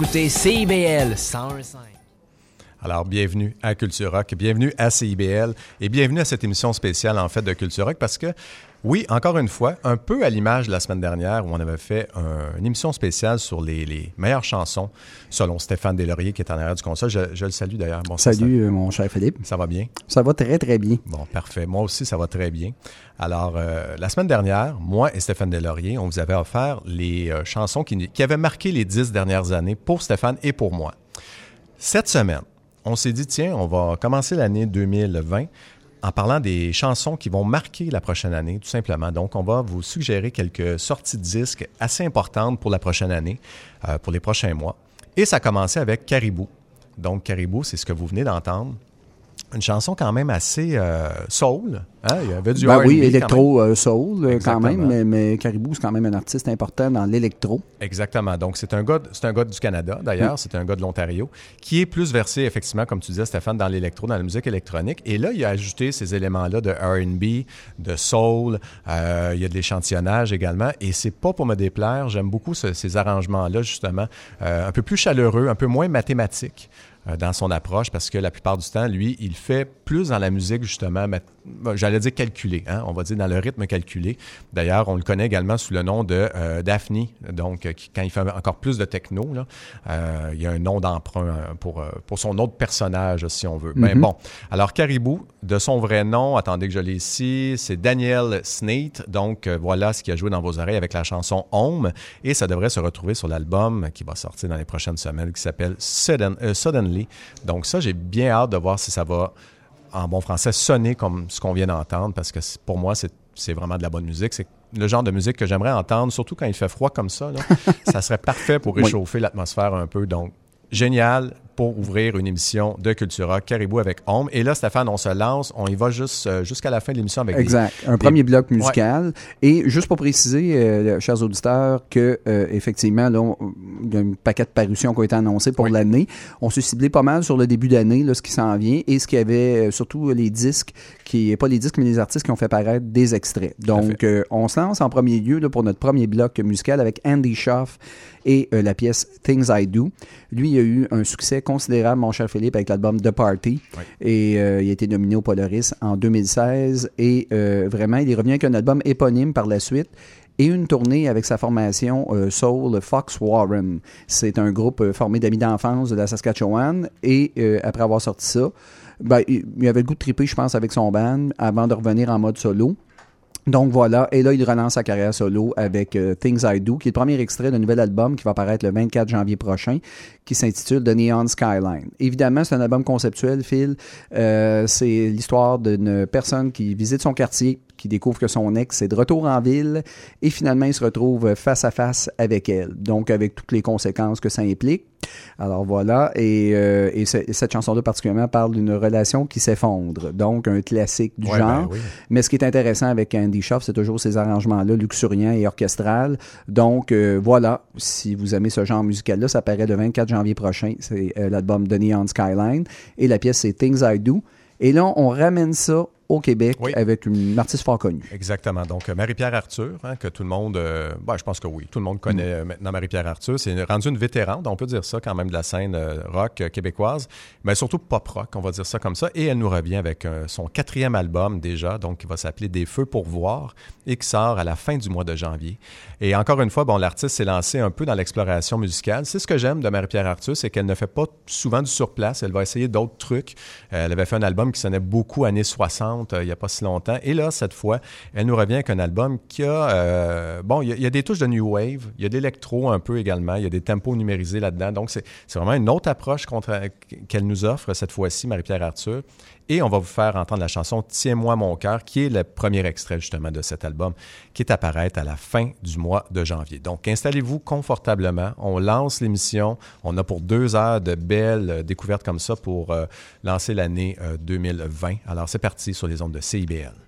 Écoutez CIBL 101.5. Alors, bienvenue à Culture Rock, bienvenue à CIBL et bienvenue à cette émission spéciale en fait de Culture Rock parce que, oui, encore une fois, un peu à l'image de la semaine dernière où on avait fait un- une émission spéciale sur les, les meilleures chansons selon Stéphane Deslauriers qui est en arrière du console. Je, je le salue d'ailleurs. Bon, Salut, euh, mon cher Philippe. Ça va bien? Ça va très, très bien. Bon, parfait. Moi aussi, ça va très bien. Alors, euh, la semaine dernière, moi et Stéphane Deslauriers, on vous avait offert les euh, chansons qui, qui avaient marqué les dix dernières années pour Stéphane et pour moi. Cette semaine, on s'est dit, tiens, on va commencer l'année 2020 en parlant des chansons qui vont marquer la prochaine année, tout simplement. Donc, on va vous suggérer quelques sorties de disques assez importantes pour la prochaine année, euh, pour les prochains mois. Et ça a commencé avec Caribou. Donc, Caribou, c'est ce que vous venez d'entendre. Une chanson quand même assez euh, soul. hein? Il y avait du Ben oui, quand même. électro euh, soul euh, quand Exactement. même, mais, mais Caribou, c'est quand même un artiste important dans l'électro. Exactement. Donc, c'est un gars, un gars du Canada, d'ailleurs, Mm. c'est un gars de l'Ontario, qui est plus versé, effectivement, comme tu disais, Stéphane, dans l'électro, dans la musique électronique. Et là, il a ajouté ces éléments-là de R&B, de soul, euh, il y a de l'échantillonnage également. Et c'est pas pour me déplaire, j'aime beaucoup ce- ces arrangements-là, justement, un peu plus chaleureux, un peu moins mathématiques dans son approche, parce que la plupart du temps, lui, il fait plus dans la musique, justement, j'allais dire calculée, hein, on va dire dans le rythme calculé. D'ailleurs, on le connaît également sous le nom de euh, Daphne, donc euh, qui- quand il fait encore plus de techno, là, euh, il y a un nom d'emprunt pour, pour son autre personnage, si on veut. Mais bon, alors Caribou, de son vrai nom, attendez que je l'ai ici, c'est Daniel Snate, donc euh, voilà ce qui a joué dans vos oreilles avec la chanson Home, et ça devrait se retrouver sur l'album qui va sortir dans les prochaines semaines, qui s'appelle Sudden- Suddenly. Donc ça, j'ai bien hâte de voir si ça va en bon français, sonner comme ce qu'on vient d'entendre, parce que pour moi, c'est vraiment de la bonne musique. C'est le genre de musique que j'aimerais entendre, surtout quand il fait froid comme ça. là. ça serait parfait pour Oui. réchauffer l'atmosphère un peu. Donc, génial pour ouvrir une émission de Cultura Caribou avec Home. Et là, Stéphane, on se lance. On y va juste euh, jusqu'à la fin de l'émission avec des- Exact. Un des- premier bloc musical. Et juste pour préciser, euh, chers auditeurs, que euh, effectivement, là, on- il y a un paquet de parutions qui ont été annoncées pour Oui. l'année. On se ciblait pas mal sur le début d'année, là, ce qui s'en vient, et ce qu'il y avait, surtout les disques, qui pas les disques, mais les artistes qui ont fait paraître des extraits. Donc, euh, on se lance en premier lieu là, pour notre premier bloc musical avec Andy Schaff et euh, la pièce Things I Do. Lui, il a eu un succès considérable, mon cher Philippe, avec l'album The Party. Oui. Et euh, il a été nominé au Polaris en 2016. Et vraiment, il est revenu avec un album éponyme par la suite et une tournée avec sa formation euh, Soul Fox Warren. C'est un groupe euh, formé d'amis d'enfance de la Saskatchewan. Et euh, après avoir sorti ça, ben, il avait le goût de triper, je pense, avec son band avant de revenir en mode solo. Donc voilà, et là, il relance sa carrière solo avec euh, Things I Do, qui est le premier extrait d'un nouvel album qui va paraître le 24 janvier prochain, qui s'intitule The Neon Skyline. Évidemment, c'est un album conceptuel, Phil. Euh, c'est l'histoire d'une personne qui visite son quartier, qui découvre que son ex est de retour en ville, et finalement, il se retrouve face à face avec elle. Donc, avec toutes les conséquences que ça implique. Alors voilà, et, euh, et ce- et cette chanson-là particulièrement parle d'une relation qui s'effondre. Donc, un classique du Ouais, genre. ben oui. Mais ce qui est intéressant avec Andy Schaff, c'est toujours ces arrangements-là luxuriants et orchestrales. Donc euh, voilà, si vous aimez ce genre musical-là, ça paraît le 24 janvier prochain. C'est euh, l'album de Neon Skyline. Et la pièce, c'est Things I Do. Et là, on ramène ça au Québec Oui. avec une artiste fort connue. Exactement. Donc, euh, Marie-Pierre Arthur, hein, que tout le monde, euh, ben, je pense que oui, tout le monde connaît euh, maintenant Marie-Pierre Arthur. C'est une- rendu une vétérante, on peut dire ça quand même, de la scène euh, rock québécoise, mais surtout pop rock, on va dire ça comme ça. Et elle nous revient avec euh, son quatrième album déjà, donc qui va s'appeler Des Feux pour voir et qui sort à la fin du mois de janvier. Et encore une fois, bon, l'artiste s'est lancé un peu dans l'exploration musicale. C'est ce que j'aime de Marie-Pierre Arthur, c'est qu'elle ne fait pas souvent du surplace. Elle va essayer d'autres trucs. Elle avait fait un album qui sonnait beaucoup années 60, euh, il n'y a pas si longtemps. Et là, cette fois, elle nous revient avec un album qui a... euh, bon, il y, a- des touches de new wave, il y a d'électro un peu également, il y a des tempos numérisés là-dedans. Donc, c'est vraiment une autre approche contre- qu'elle nous offre cette fois-ci, Marie-Pierre Arthur. Et on va vous faire entendre la chanson Tiens-moi mon cœur, qui est le premier extrait justement de cet album, qui est à à la fin du mois de janvier. Donc, installez-vous confortablement. On lance l'émission. On a pour deux heures de belles euh, découvertes comme ça pour euh, lancer l'année euh, 2020. Alors, c'est parti sur les ondes de CIBL.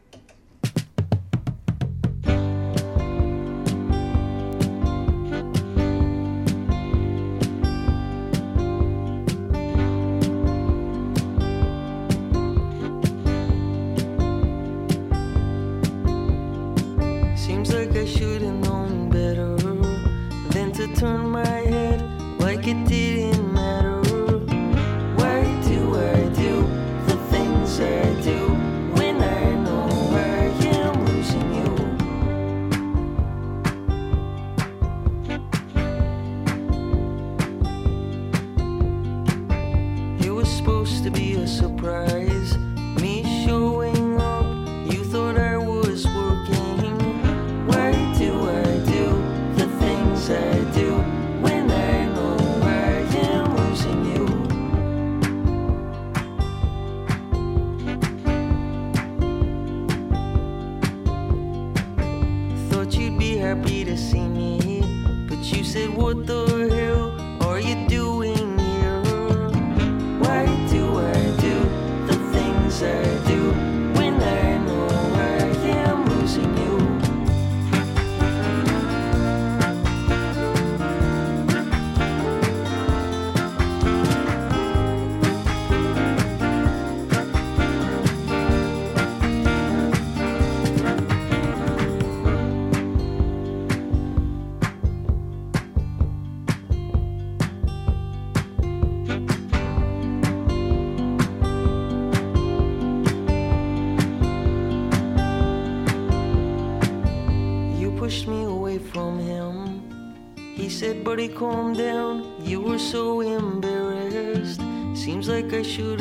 Buddy, calm down. You were so embarrassed. Seems like I should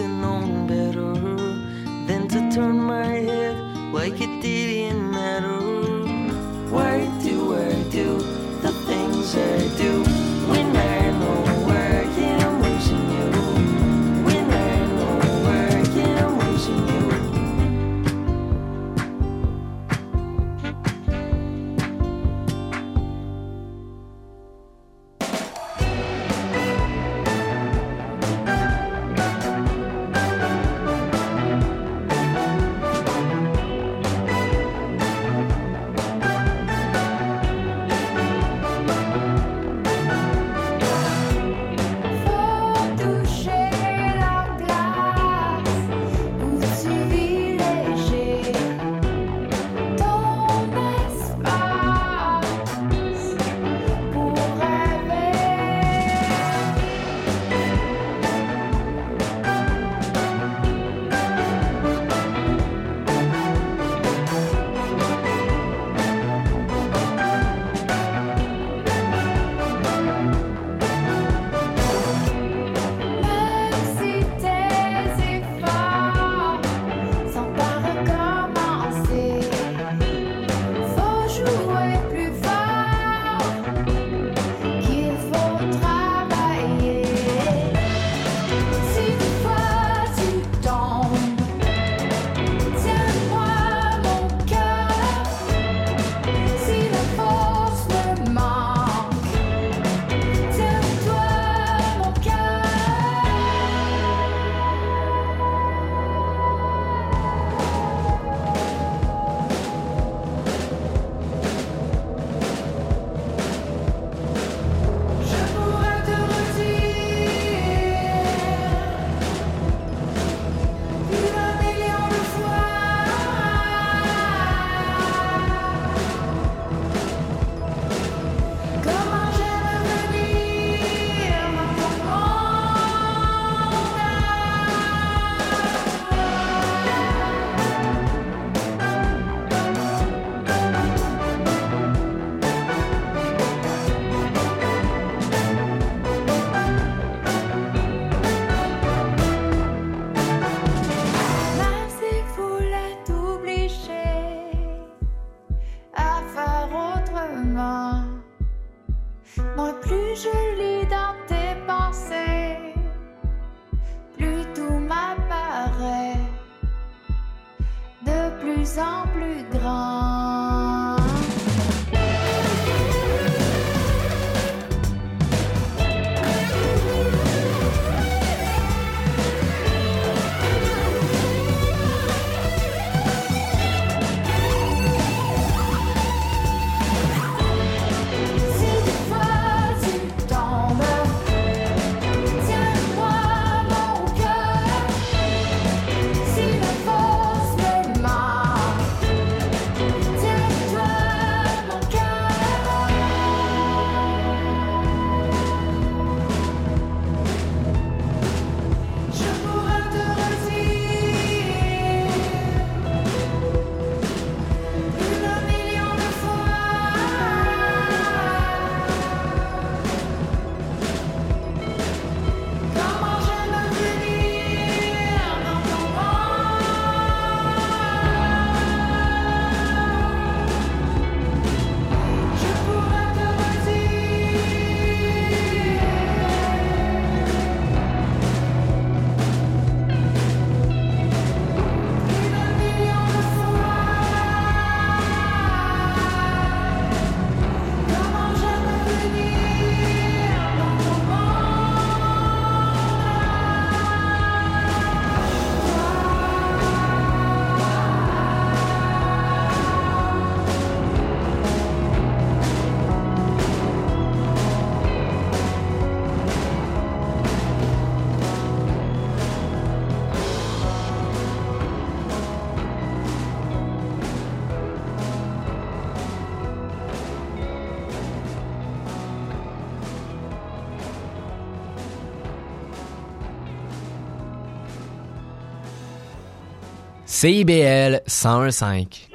CIBL 1015.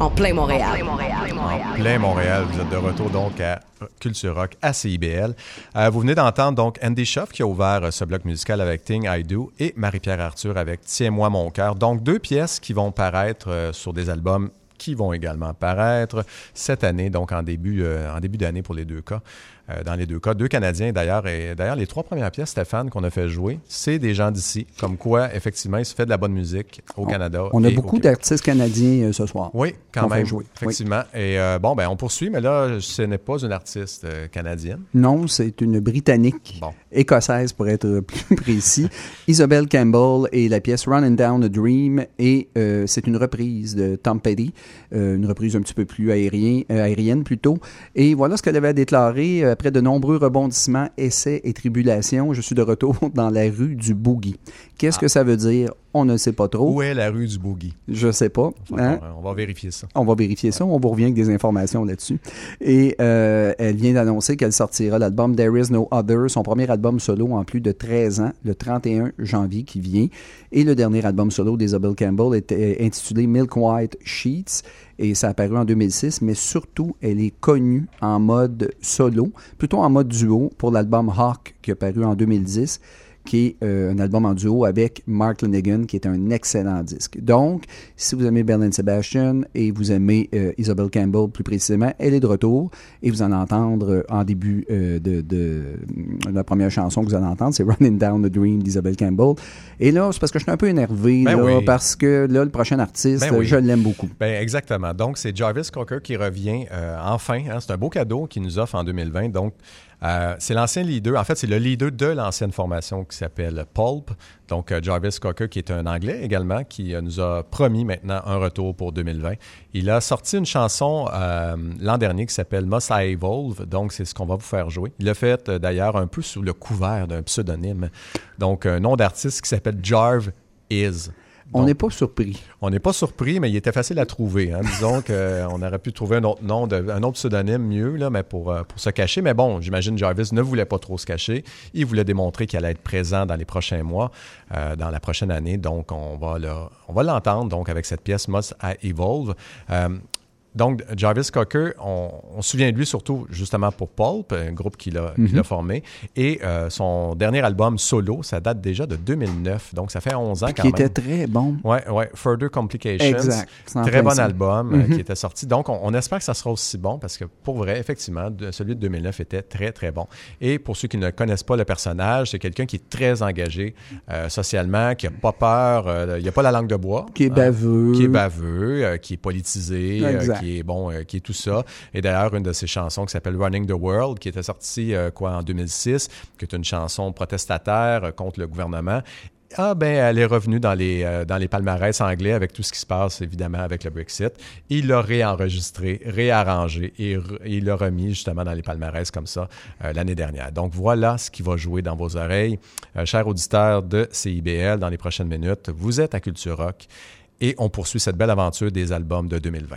En plein Montréal. En plein Montréal. Vous êtes de retour donc à Culture Rock à CIBL. Euh, vous venez d'entendre donc Andy Schuff qui a ouvert euh, ce bloc musical avec Thing I Do et Marie-Pierre Arthur avec Tiens-moi mon cœur. Donc deux pièces qui vont paraître euh, sur des albums qui vont également paraître cette année, donc en début, euh, en début d'année pour les deux cas. Euh, dans les deux cas, deux Canadiens d'ailleurs. Et d'ailleurs, les trois premières pièces, Stéphane, qu'on a fait jouer, c'est des gens d'ici. Comme quoi, effectivement, il se fait de la bonne musique au Canada. On a beaucoup d'artistes canadiens euh, ce soir. Oui, quand fait même. jouer. Effectivement. Et euh, bon, ben, on poursuit, mais là, ce n'est pas une artiste canadienne. Non, c'est une Britannique, Bon. écossaise pour être plus précis. Isabelle Campbell et la pièce Running Down a Dream. Et c'est une reprise de Tom Petty, une reprise un petit peu plus aérien, aérienne plutôt. Et voilà ce qu'elle avait déclaré après de nombreux rebondissements, essais et tribulations. Je suis de retour dans la rue du Boogie. Qu'est-ce que ça veut dire? On ne sait pas trop. Où est la rue du Boogie? Je sais pas. On, Hein? va- on va vérifier ça. On va vérifier ça. On vous revient avec des informations là-dessus. Et euh, elle vient d'annoncer qu'elle sortira l'album There Is No Other, son premier album solo en plus de 13 ans, le 31 janvier qui vient. Et le dernier album solo d'Isabelle Campbell était intitulé Milk White Sheets. Et ça a apparu en 2006, mais surtout, elle est connue en mode solo, plutôt en mode duo pour l'album Hawk qui a paru en 2010 qui est euh, un album en duo avec Mark Lanigan, qui est un excellent disque. Donc, si vous aimez Berlin Sebastian et vous aimez euh, Isabelle Campbell plus précisément, elle est de retour et vous allez entendre euh, en début euh, de, de- la première chanson que vous allez entendre, c'est Running Down the Dream d'Isabelle Campbell. Et là, c'est parce que je suis un peu énervé, Ben là, oui. parce que là, le prochain artiste, Ben oui. je l'aime beaucoup. Ben exactement. Donc, c'est Jarvis Cocker qui revient euh, enfin. hein. c'est un beau cadeau qu'il nous offre en 2020. Donc, euh, c'est l'ancien leader. En fait, c'est le leader de l'ancienne formation qui s'appelle Pulp. Donc, euh, Jarvis Cocker, qui est un Anglais également, qui euh, nous a promis maintenant un retour pour 2020. Il a sorti une chanson l'an dernier qui s'appelle Must I Evolve. Donc, c'est ce qu'on va vous faire jouer. Il l'a fait d'ailleurs un peu sous le couvert d'un pseudonyme. Donc, un nom d'artiste qui s'appelle Jarv Is. On n'est pas surpris. on n'est pas surpris, mais il était facile à trouver. hein. Disons qu'on aurait pu trouver un autre nom, de- un autre pseudonyme mieux, là, mais pour, euh, pour se cacher. Mais bon, j'imagine Jarvis ne voulait pas trop se cacher. Il voulait démontrer qu'il allait être présent dans les prochains mois, euh, dans la prochaine année. Donc, on va le- l'entendre donc avec cette pièce Must I Evolve. Euh, Donc, Jarvis Cocker, on, on se souvient de lui surtout justement pour Pulp, un groupe qu'il a, Mhm. qu'il a formé. Et euh, son dernier album solo, ça date déjà de 2009. Donc, ça fait 11 ans Puis quand qui même. était très bon. Ouais, ouais. Further Complications. Exact. Très bon ça. album euh, Mhm. qui était sorti. Donc, on, on espère que ça sera aussi bon parce que pour vrai, effectivement, celui de 2009 était très, très bon. Et pour ceux qui ne connaissent pas le personnage, c'est quelqu'un qui est très engagé euh, socialement, qui n'a pas peur, euh, il n'y a pas la langue de bois. Qui est hein, baveux. qui est baveux, euh, qui est politisé, euh, Exact. Qui est bon, euh, qui est tout ça. Et d'ailleurs, une de ses chansons qui s'appelle Running the World, qui était sortie euh, quoi en 2006, qui est une chanson protestataire euh, contre le gouvernement. Ah ben, elle est revenue dans les, dans les palmarès anglais avec tout ce qui se passe, évidemment, avec le Brexit. Il l'a réenregistré, réarrangé et, il l'a remis justement dans les palmarès comme ça l'année dernière. Donc voilà ce qui va jouer dans vos oreilles. Chers auditeurs de CIBL, dans les prochaines minutes, vous êtes à Culture Rock et on poursuit cette belle aventure des albums de 2020.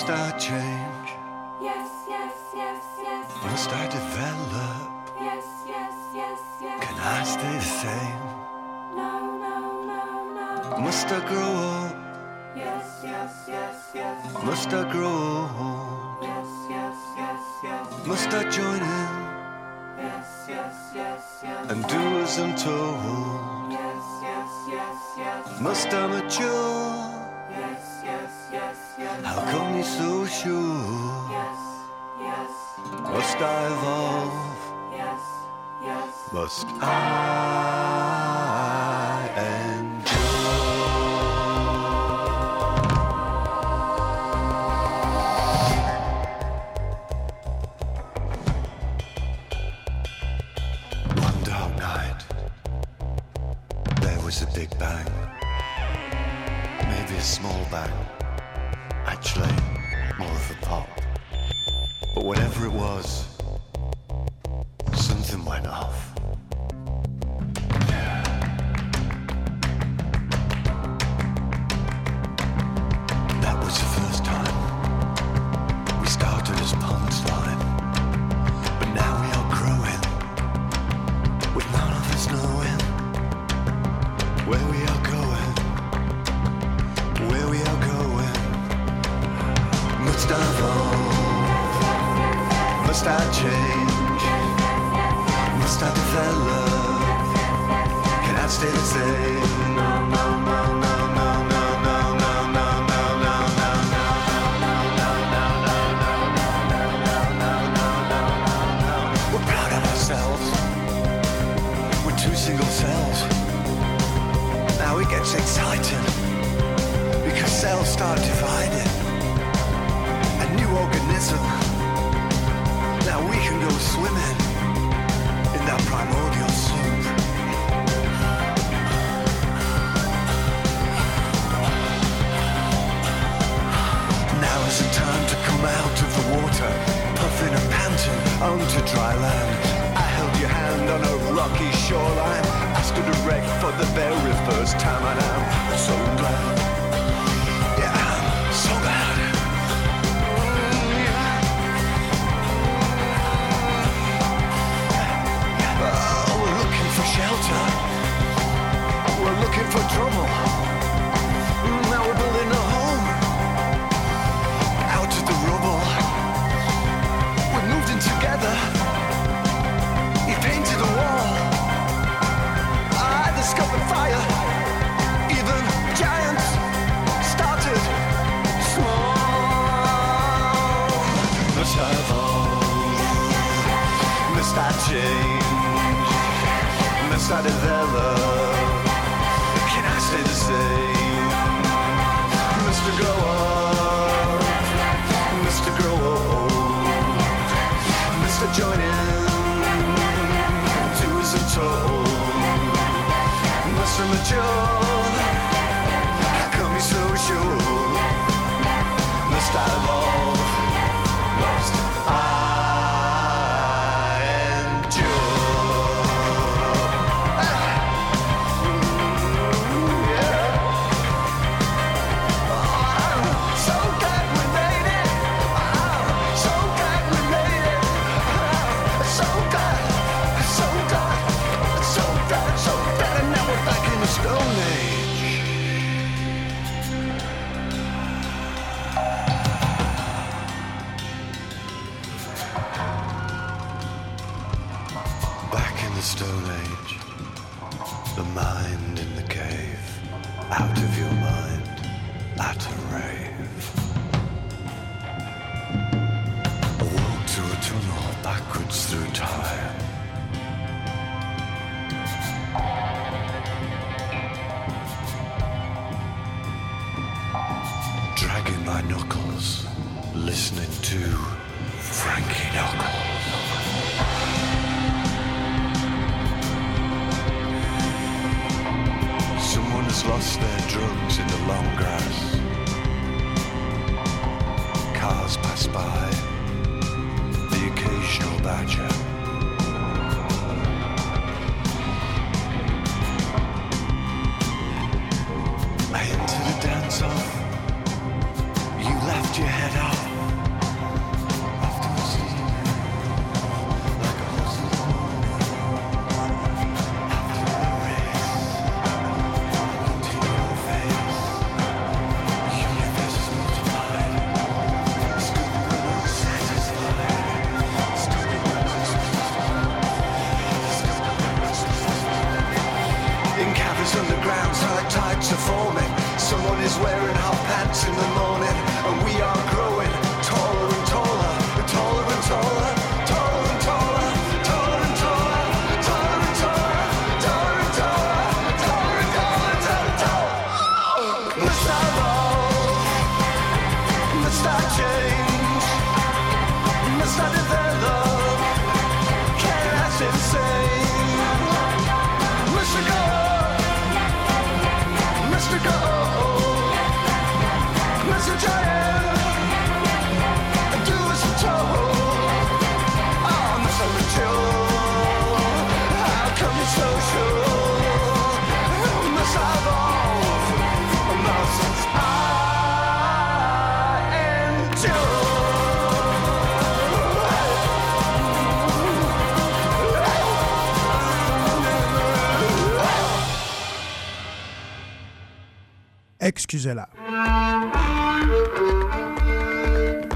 Must I change? Yes, yes, yes, yes. Must I develop? Yes, yes, yes, yes. Can I stay the same? No, no, no, no. Must I grow up? Yes, yes, yes, yes. Must I grow old? Yes, yes, yes, yes. Must I join in Yes, yes, yes, yes. and do as I'm told? Yes, yes, yes, yes. Must I mature? How come you're so sure? Yes, yes. Must I evolve? Yes, yes. Must I endure? One dark night, there was a big bang. Maybe a small more of a pop. But whatever it was,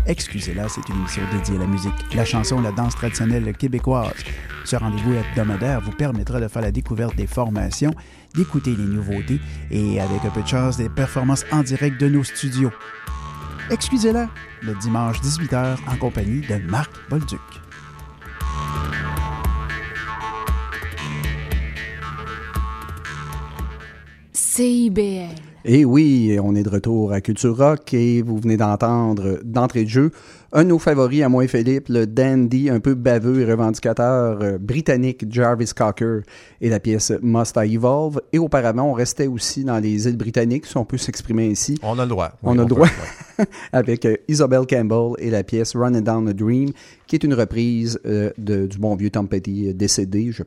Excusez-la. C'est une émission dédiée à la musique, la chanson, la danse traditionnelle québécoise. Ce rendez-vous hebdomadaire vous permettra de faire la découverte des formations, d'écouter les nouveautés et, avec un peu de chance, des performances en direct de nos studios. Excusez-la, le dimanche 18h en compagnie de Marc Bolduc. Et oui, on est de retour à Culture Rock et vous venez d'entendre d'entrée de jeu un de nos favoris à moi et Philippe, le dandy un peu baveux et revendicateur euh, britannique Jarvis Cocker et la pièce Must I Evolve. Et auparavant, on restait aussi dans les îles britanniques, si on peut s'exprimer ainsi. On a le droit. On Oui, a le droit avec euh, Isabel Campbell et la pièce Running Down a Dream, qui est une reprise euh, de- du bon vieux Tom Petty décédé. Je,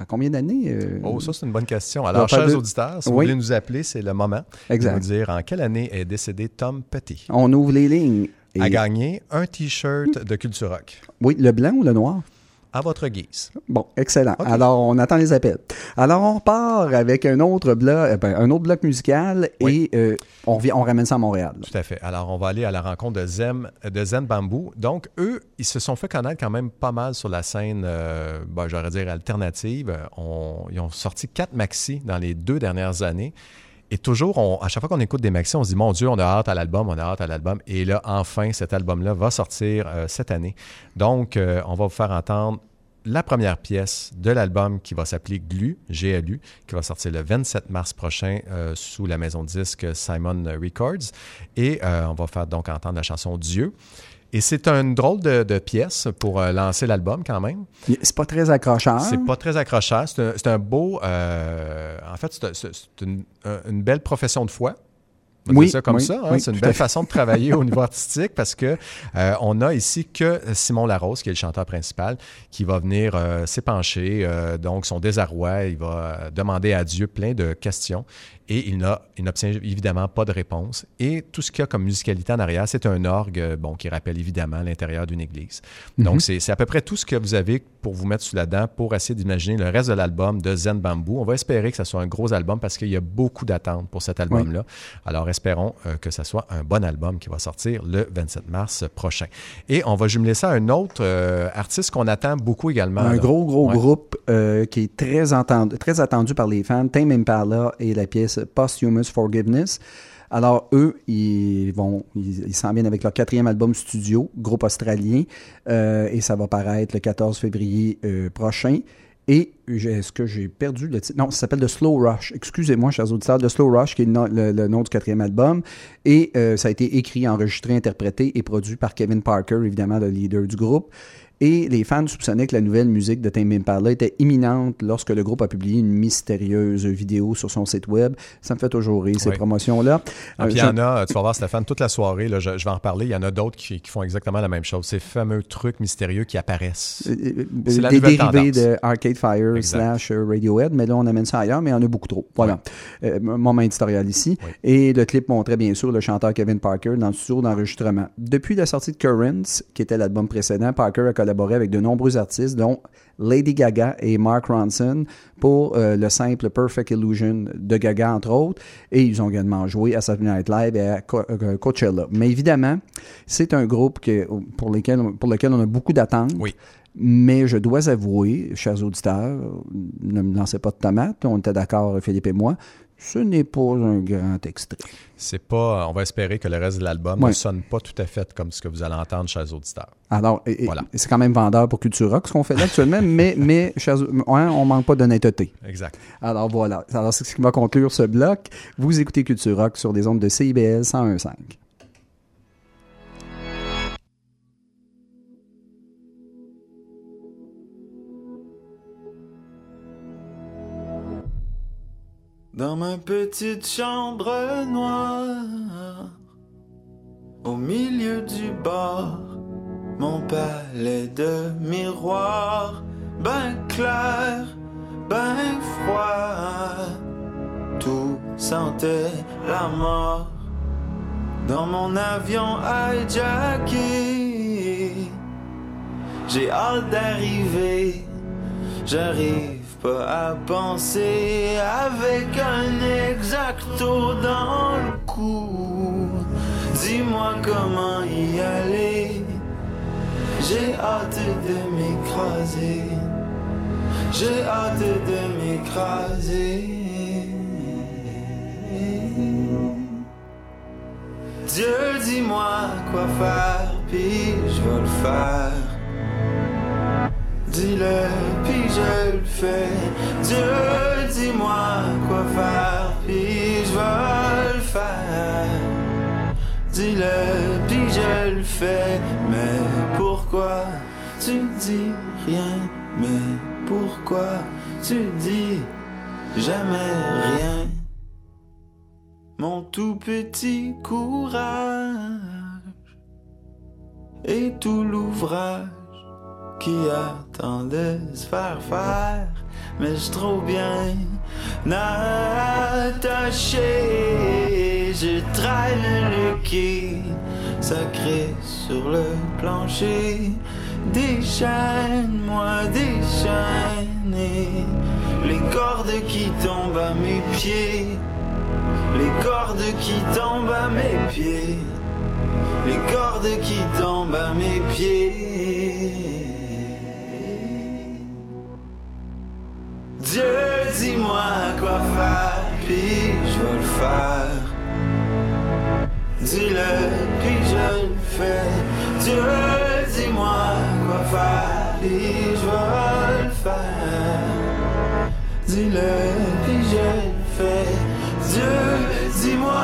à combien d'années euh, Oh, ça, c'est une bonne question. Alors, chers auditeurs, si Oui. vous voulez nous appeler, c'est le moment Exact. de nous dire en quelle année est décédé Tom Petty. On ouvre les lignes. Et- A gagné un T-shirt de Culture Rock. Oui, le blanc ou le noir? À votre guise. Bon, excellent. Alors, on attend les appels. Alors, on part avec un autre bloc, euh, ben, un autre bloc musical Oui. et euh, on, revient, on ramène ça à Montréal. Tout à fait. Alors, on va aller à la rencontre de Zen, de Zen Bamboo. Donc, eux, ils se sont fait connaître quand même pas mal sur la scène, euh, ben, j'aurais dire, alternative. On- ils ont sorti quatre maxi dans les deux dernières années. Et toujours, on- à chaque fois qu'on écoute des maxi, on se dit, mon Dieu, on a hâte à l'album, on a hâte à l'album. Et là, enfin, cet album-là va sortir euh, cette année. Donc, euh, on va vous faire entendre la première pièce de l'album qui va s'appeler Glu, GLU, qui va sortir le 27 mars prochain euh, sous la maison de disque Simon Records. Et on va faire donc entendre la chanson Dieu. Et c'est une drôle de, de pièce pour euh, lancer l'album quand même. C'est pas très accrocheur. C'est pas très accrocheur. C'est un, c'est un beau. euh, en fait, c'est un- c'est- c'est une, un- une belle profession de foi. Oui, ça comme oui, ça. hein. oui, c'est une belle façon de travailler au niveau artistique parce que euh, on a ici que Simon Larose, qui est le chanteur principal, qui va venir euh, s'épancher, euh, donc son désarroi. Il va euh, demander à Dieu plein de questions et il n'obtient évidemment pas de réponse. Et tout ce qu'il y a comme musicalité en arrière, c'est un orgue, euh, bon, qui rappelle évidemment l'intérieur d'une église. Donc, Mhm. c'est c'est à peu près tout ce que vous avez pour vous mettre sous la dent pour essayer d'imaginer le reste de l'album de Zen Bamboo. On va espérer que ça soit un gros album parce qu'il y a beaucoup d'attentes pour cet album-là. Alors, espérons euh, que ça soit un bon album qui va sortir le 27 mars prochain. Et on va jumeler ça à un autre euh, artiste qu'on attend beaucoup également. Un là. gros, gros Ouais. groupe euh, qui est très, entendu, très attendu par les fans, Tame Impala et la pièce Posthumous Forgiveness. Alors, eux, ils vont, ils ils s'en viennent avec leur quatrième album studio, groupe australien, euh, et ça va paraître le 14 février euh, prochain. Et est-ce que j'ai perdu le titre? Non, ça s'appelle The Slow Rush. Excusez-moi, chers auditeurs, The Slow Rush, qui est le, nom- le- le nom du quatrième album. Et euh, ça a été écrit, enregistré, interprété et produit par Kevin Parker, évidemment, le leader du groupe. Et les fans soupçonnaient que la nouvelle musique de Tame Impala était imminente lorsque le groupe a publié une mystérieuse vidéo sur son site web. Ça me fait toujours rire, ces Oui. promotions-là. Ah, Euh, puis il y en a, tu vas voir Stéphane, toute la soirée, là, je, je vais en reparler, il y en a d'autres qui, qui font exactement la même chose. Ces fameux trucs mystérieux qui apparaissent. Euh, euh, C'est la des dérivés tendance. de Arcade Fire Exact. slash euh, Radiohead, mais là, on amène ça ailleurs, mais il y en a beaucoup trop. Voilà. Euh, moment éditorial ici. Oui. Et le clip montrait bien sûr le chanteur Kevin Parker dans le studio d'enregistrement. Depuis la sortie de Currents, qui était l'album précédent, Parker a collaboré avec de nombreux artistes, dont Lady Gaga et Mark Ronson, pour euh, le simple Perfect Illusion de Gaga, entre autres. Et ils ont également joué à Saturday Night Live et à Co- euh, Coachella. Mais évidemment, c'est un groupe que, pour, lesquels, pour lequel on a beaucoup d'attentes. Oui. Mais je dois avouer, chers auditeurs, ne me lancez pas de tomates, on était d'accord, Philippe et moi, ce n'est pas un grand extrait. C'est pas. On va espérer que le reste de l'album Ouais. ne sonne pas tout à fait comme ce que vous allez entendre, chers auditeurs. Alors, et- Voilà. c'est quand même vendeur pour Culture Rock, ce qu'on fait là actuellement, mais, mais chers- ouais, on manque pas d'honnêteté. Exact. Alors voilà. Alors, c'est ce qui va conclure ce bloc. Vous écoutez Culture Rock sur des ondes de CIBL 101.5. Dans ma petite chambre noire, au milieu du bar, mon palais de miroir, ben clair, ben froid, tout sentait la mort. Dans mon avion hijacké, j'ai hâte d'arriver, j'arrive pas à penser avec un exacto dans le cou. Dis-moi comment y aller. J'ai hâte de m'écraser. J'ai hâte de m'écraser. Dieu, dis-moi quoi faire, puis je vais le faire. Dis-le, puis je le fais. Dieu, dis-moi quoi faire, puis je vais le faire. Dis-le, puis je le fais. Mais pourquoi tu dis rien? Mais pourquoi tu dis jamais rien? Mon tout petit courage et tout l'ouvrage qui attend de se faire faire, mais je trop bien attaché. Je traîne le quai sacré sur le plancher. Déchaîne-moi, déchaîne les cordes qui tombent à mes pieds. Les cordes qui tombent à mes pieds. Les cordes qui tombent à mes pieds. Dieu, dis-moi quoi faire, puis je vais le faire. Dis-le, puis je le fais. Dieu, dis-moi quoi faire, puis je vais le faire. Dis-le, puis je le fais. Dieu, dis-moi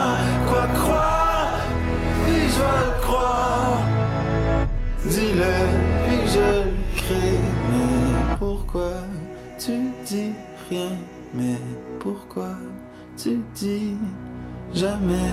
quoi croire, puis je vais le croire. Dis-le, puis je le crée. Mais pourquoi? Dis rien? Mais pourquoi tu dis jamais?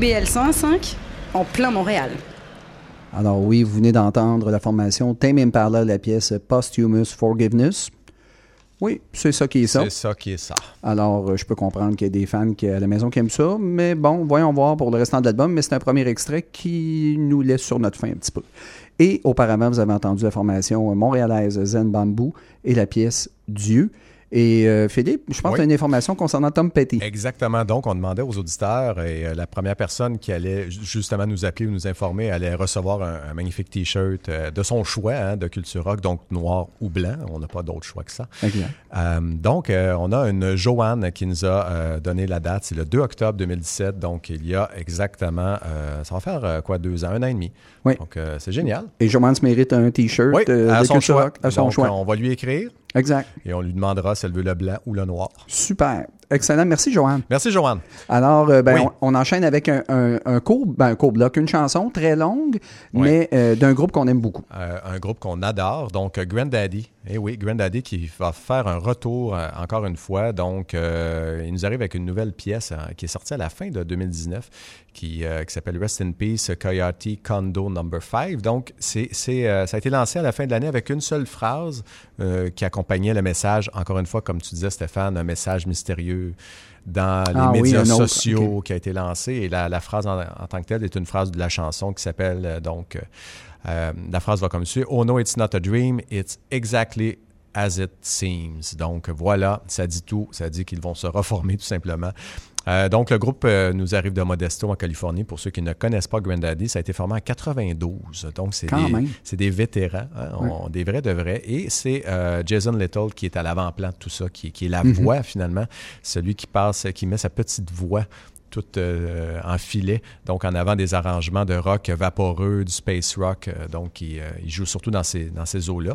CIBL 105, en plein Montréal. Alors oui, vous venez d'entendre la formation Tame Impala, la pièce Posthumous Forgiveness. Oui, c'est ça qui est ça. C'est ça qui est ça. Alors, euh, je peux comprendre qu'il y a des fans qui, à la maison qui aiment ça, mais bon, voyons voir pour le restant de l'album. Mais c'est un premier extrait qui nous laisse sur notre fin un petit peu. Et auparavant, vous avez entendu la formation montréalaise Zen Bamboo et la pièce Dieu. Et euh, Philippe, je pense Oui. que tu as une information concernant Tom Petty. Exactement. Donc, on demandait aux auditeurs et euh, la première personne qui allait ju- justement nous appeler ou nous informer allait recevoir un, un magnifique T-shirt euh, de son choix hein, de Culture Rock, donc noir ou blanc. On n'a pas d'autre choix que ça. Euh, donc, euh, on a une Joanne qui nous a euh, donné la date. C'est le 2 octobre 2017. Donc, il y a exactement, euh, ça va faire euh, quoi, deux ans, un an et demi. Oui. Donc, euh, c'est génial. Et Joanne se mérite un T-shirt Oui, euh, à de son Culture choix. Rock, à son Donc, choix. on va lui écrire Exact. et on lui demandera si elle veut le blanc ou le noir. Super. Excellent. Merci, Joanne. Merci, Joanne. Alors, euh, ben, Oui. on, on enchaîne avec un, un, un court, ben, un court bloc, une chanson très longue, Oui. mais euh, d'un groupe qu'on aime beaucoup. Euh, un groupe qu'on adore, donc Grandaddy. Eh oui, Grandaddy qui va faire un retour encore une fois. Donc, il nous arrive avec une nouvelle pièce euh, qui est sortie à la fin de 2019 qui, qui s'appelle Rest in Peace Coyote Condo Number 5. Donc, c'est, ça a été lancé à la fin de l'année avec une seule phrase qui accompagnait le message. Encore une fois, comme tu disais, Stéphane, un message mystérieux dans les Ah médias sociaux qui a été lancé. Et la, la phrase en, en tant que telle est une phrase de la chanson qui s'appelle euh, donc. euh, euh, la phrase va comme suit Oh no, it's not a dream, it's exactly as it seems. Donc voilà, ça dit tout. Ça dit qu'ils vont se reformer tout simplement. Euh, donc le groupe euh, nous arrive de Modesto en Californie. Pour ceux qui ne connaissent pas Grandaddy, ça a été formé en 92. Donc c'est des, même. c'est des vétérans, hein, on- des vrais de vrais. Et c'est euh, Jason Little qui est à l'avant-plan de tout ça, qui, qui est la Mhm. voix finalement, celui qui passe, qui met sa petite voix toute euh, en filet, donc en avant des arrangements de rock vaporeux, du space rock, euh, donc il, euh, il joue surtout dans ces, dans ces eaux-là.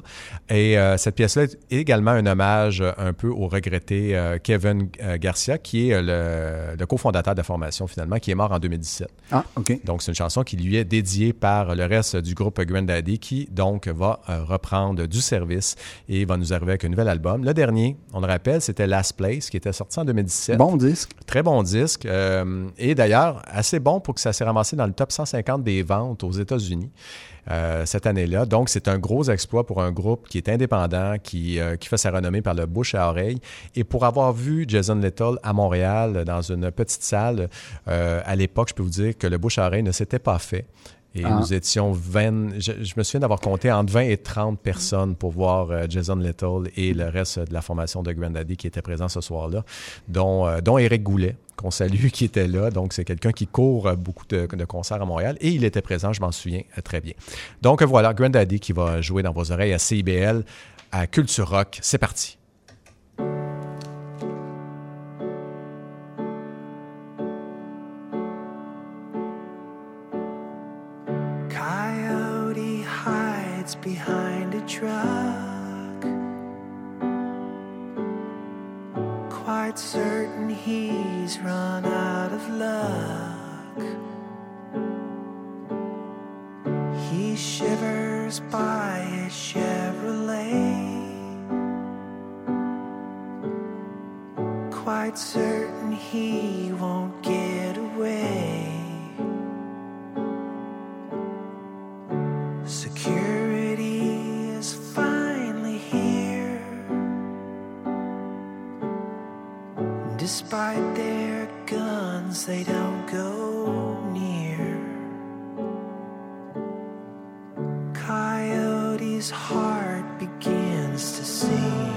Et euh, cette pièce-là est également un hommage un peu au regretté Kevin Garcia, qui est le, le cofondateur de la formation finalement, qui est mort en 2017. Ah, OK. Donc, c'est une chanson qui lui est dédiée par le reste du groupe Grandaddy qui, donc, va reprendre du service et va nous arriver avec un nouvel album. Le dernier, on le rappelle, c'était Last Place qui était sorti en 2017. Bon disque. Très bon disque. euh, et d'ailleurs, assez bon pour que ça s'est ramassé dans le top 150 des ventes aux États-Unis. euh, cette année-là. Donc, c'est un gros exploit pour un groupe qui est indépendant, qui, euh, qui fait sa renommée par le bouche à oreille. Et pour avoir vu Jason Little à Montréal, dans une petite salle, euh, à l'époque, je peux vous dire que le bouche à oreille ne s'était pas fait. Et Ah. nous étions 20, je, je me souviens d'avoir compté entre 20 et 30 personnes pour voir euh, Jason Little et le reste de la formation de Grandaddy qui était présent ce soir-là, dont, euh, dont Éric Goulet, qu'on salue, qui était là. Donc, c'est quelqu'un qui court beaucoup de, concerts à Montréal et il était présent, je m'en souviens euh, très bien. Donc, voilà, Grandaddy qui va jouer dans vos oreilles à CIBL, à Culture Rock. C'est parti. Behind a truck. Quite certain he's run out of luck. He shivers by his Chevrolet. Quite certain he won't get Despite their guns, they don't go near. Coyote's heart begins to sink.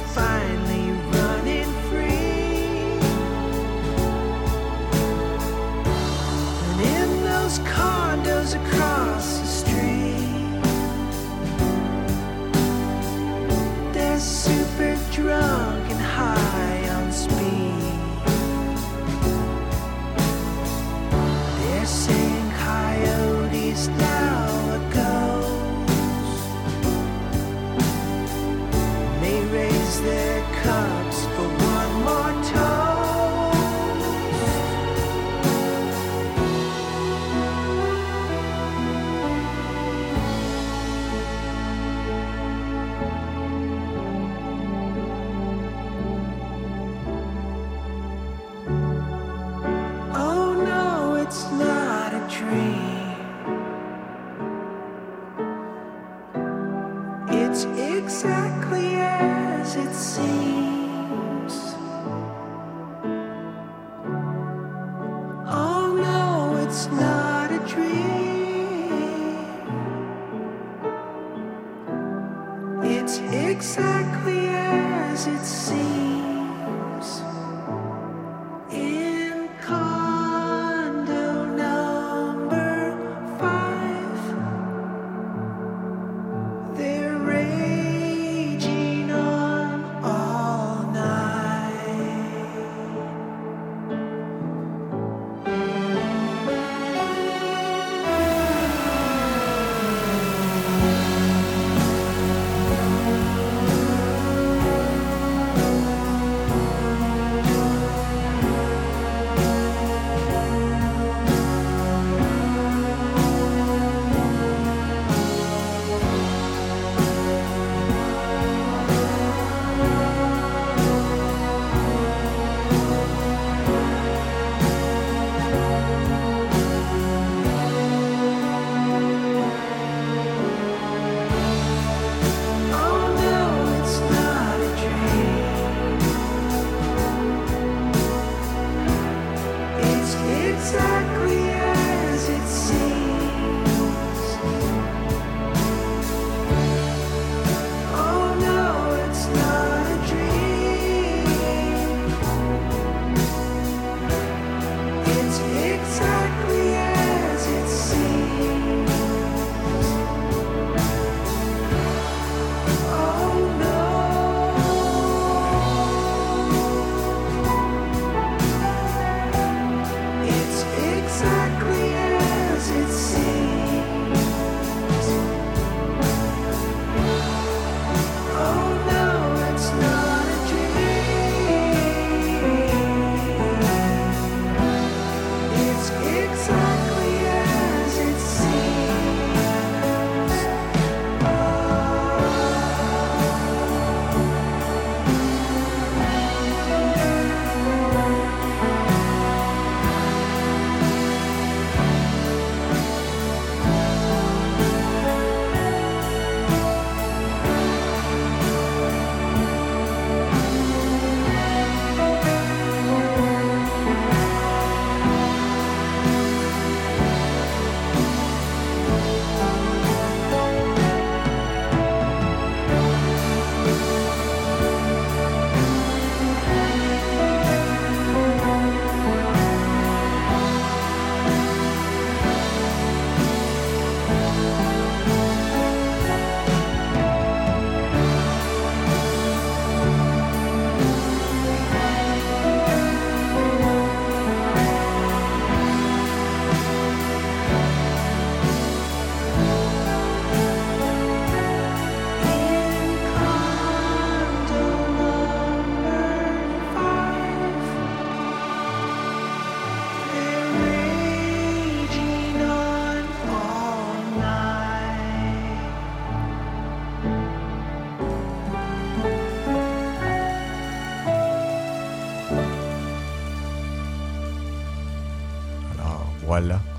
Know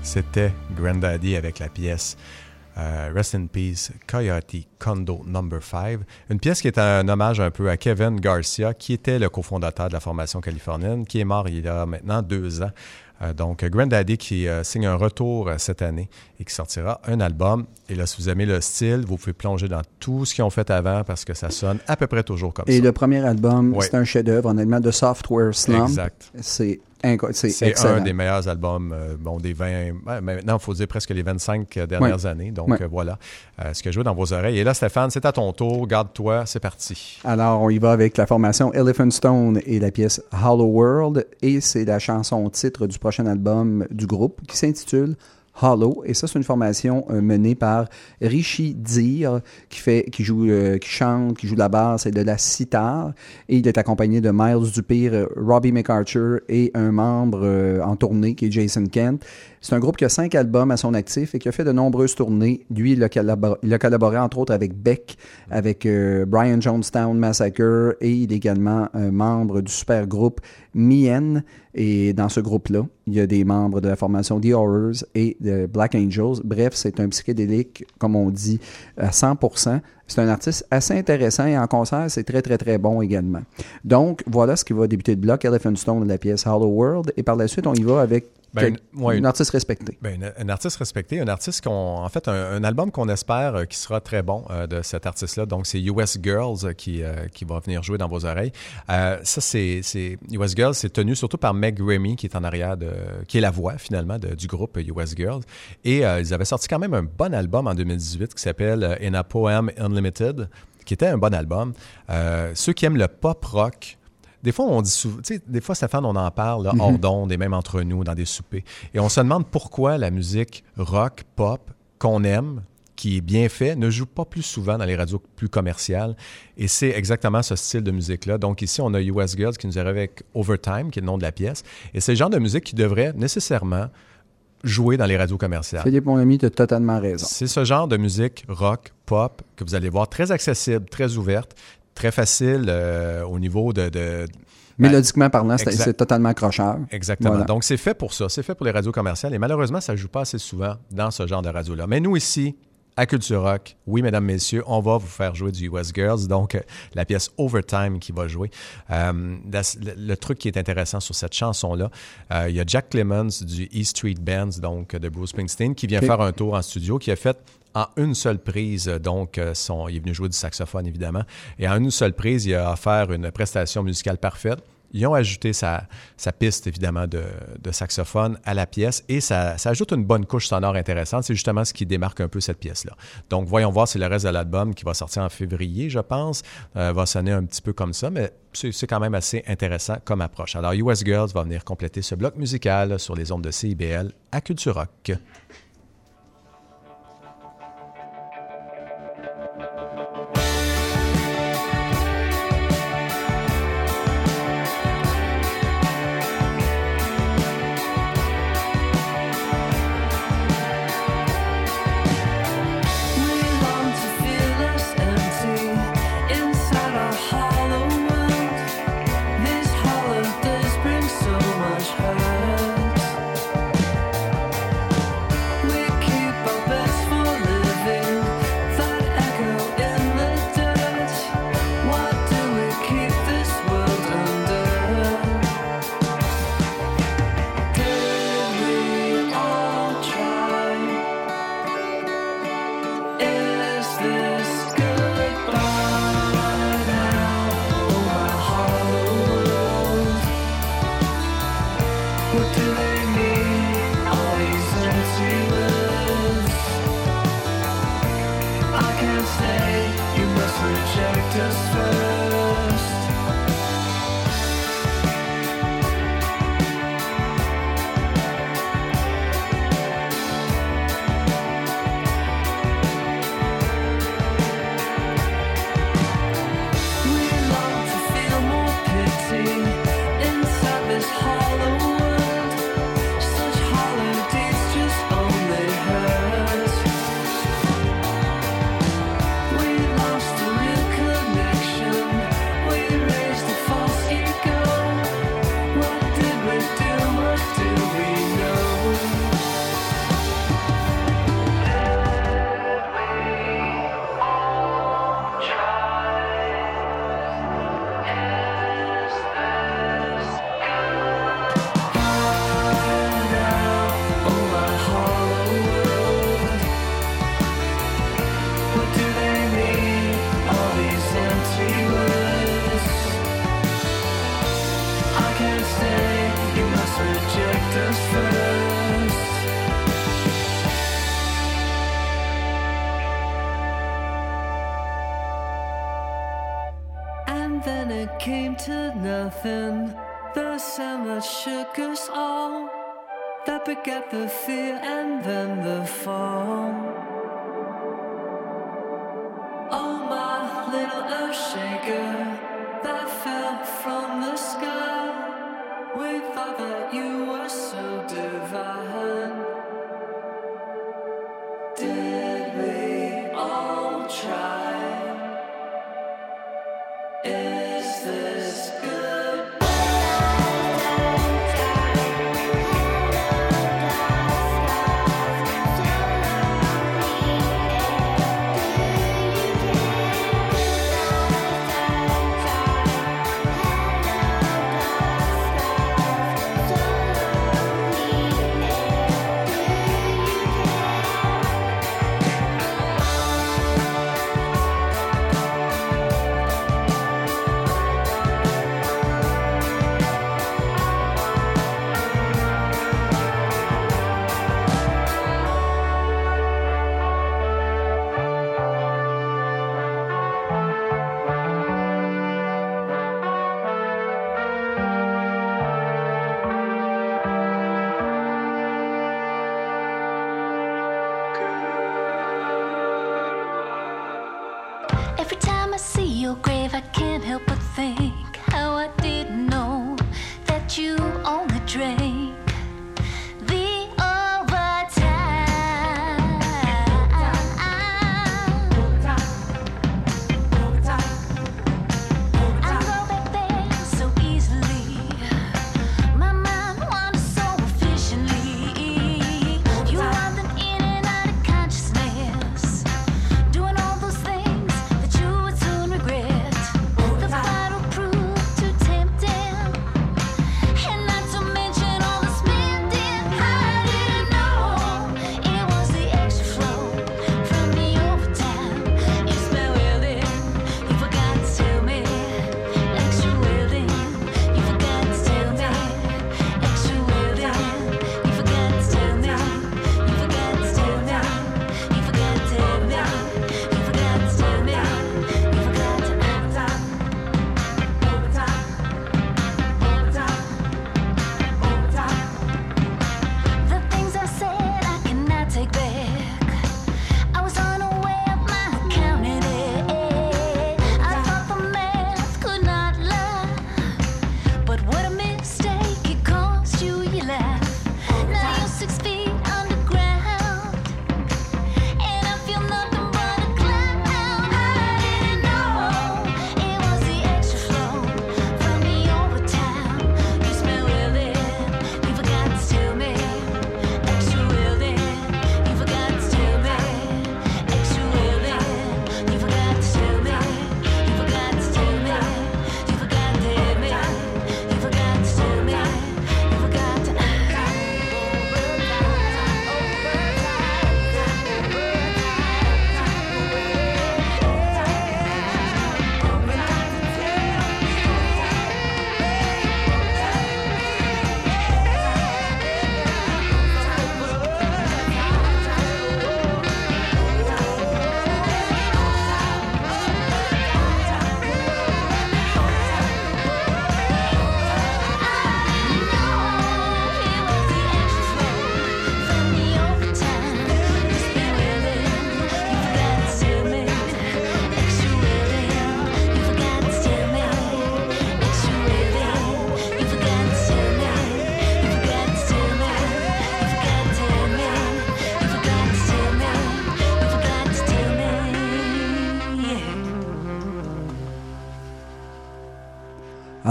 c'était Granddaddy avec la pièce euh, Rest in Peace, Coyote Condo Number 5. Une pièce qui est un hommage un peu à Kevin Garcia, qui était le cofondateur de la formation californienne, qui est mort il y a maintenant deux ans. Euh, donc, Granddaddy qui euh, signe un retour cette année et qui sortira un album. Et là, si vous aimez le style, vous pouvez plonger dans tout ce qu'ils ont fait avant parce que ça sonne à peu près toujours comme Et ça. le premier album, c'est un chef-d'œuvre, honnêtement, de Software Slump. Exact. C'est c'est un des meilleurs albums, euh, bon, des 20, ouais, maintenant, il faut dire presque les 25 dernières Ouais. années. Donc, Ouais. euh, voilà euh, ce que je joue dans vos oreilles. Et là, Stéphane, c'est à ton tour. Garde-toi, c'est parti. Alors, on y va avec la formation Elephant Stone et la pièce Hollow World. Et c'est la chanson titre du prochain album du groupe qui s'intitule Hollow. Et ça, c'est une formation euh, menée par Rishi Dir qui, fait, qui, joue, euh, qui chante, qui joue de la basse et de la sitar. Et il est accompagné de Miles Dupire, Robbie McArthur et un membre euh, en tournée qui est Jason Kent. C'est un groupe qui a cinq albums à son actif et qui a fait de nombreuses tournées. Lui, il a, collaboré entre autres avec Beck, avec euh, Brian Jonestown Massacre et il est également un membre du super groupe Mien. Et dans ce groupe-là, il y a des membres de la formation The Horrors et de Black Angels. Bref, c'est un psychédélique, comme on dit, à 100%. C'est un artiste assez intéressant et en concert, c'est très, très, très bon également. Donc, voilà ce qui va débuter de bloc, Elephant Stone de la pièce Hollow World. Et par la suite, on y va avec Ben, quel- une- ouais, une une- artiste respectée. Ben, un, un artiste respecté, un artiste qu'on. En fait, un, un album qu'on espère euh, qui sera très bon euh, de cet artiste-là. Donc, c'est US Girls euh, qui, euh, qui va venir jouer dans vos oreilles. Ça, c'est. US Girls, c'est tenu surtout par Meg Remy, qui est en arrière de. qui est la voix, finalement, de- du groupe US Girls. Et ils avaient sorti quand même un bon album en 2018 qui s'appelle In a Poem Unlimited, qui était un bon album. Ceux qui aiment le pop rock, des fois, on dit souvent, tu sais, des fois, Stéphane, on en parle là, hors Mhm. d'onde et même entre nous dans des soupers. Et on se demande pourquoi la musique rock, pop, qu'on aime, qui est bien fait, ne joue pas plus souvent dans les radios plus commerciales. Et c'est exactement ce style de musique-là. Donc ici, on a US Girls qui nous arrive avec Overtime, qui est le nom de la pièce. Et c'est le genre de musique qui devrait nécessairement jouer dans les radios commerciales. Philippe, mon ami, tu as totalement raison. C'est ce genre de musique rock, pop, que vous allez voir très accessible, très ouverte, très facile euh, au niveau de... de- Mélodiquement parlant, c'est totalement accrocheur. Exactement. Voilà. Donc, c'est fait pour ça. C'est fait pour les radios commerciales. Et malheureusement, ça ne joue pas assez souvent dans ce genre de radio-là. Mais nous, ici, à Culture Rock, oui, mesdames, messieurs, on va vous faire jouer du US Girls. Donc, euh, la pièce Overtime qui va jouer. Euh, le, le truc qui est intéressant sur cette chanson-là, euh, il y a Jack Clemens du E Street Bands, donc de Bruce Springsteen, qui vient faire un tour en studio, qui a fait en une seule prise, donc euh, son, il est venu jouer du saxophone évidemment, et en une seule prise, il a offert une prestation musicale parfaite. Ils ont ajouté sa, piste, évidemment, de, saxophone à la pièce et ça, ajoute une bonne couche sonore intéressante. C'est justement ce qui démarque un peu cette pièce-là. Donc, voyons voir si le reste de l'album, qui va sortir en février, je pense, euh, va sonner un petit peu comme ça, mais c'est quand même assez intéressant comme approche. Alors, US Girls va venir compléter ce bloc musical sur les ondes de CIBL à Culture Rock.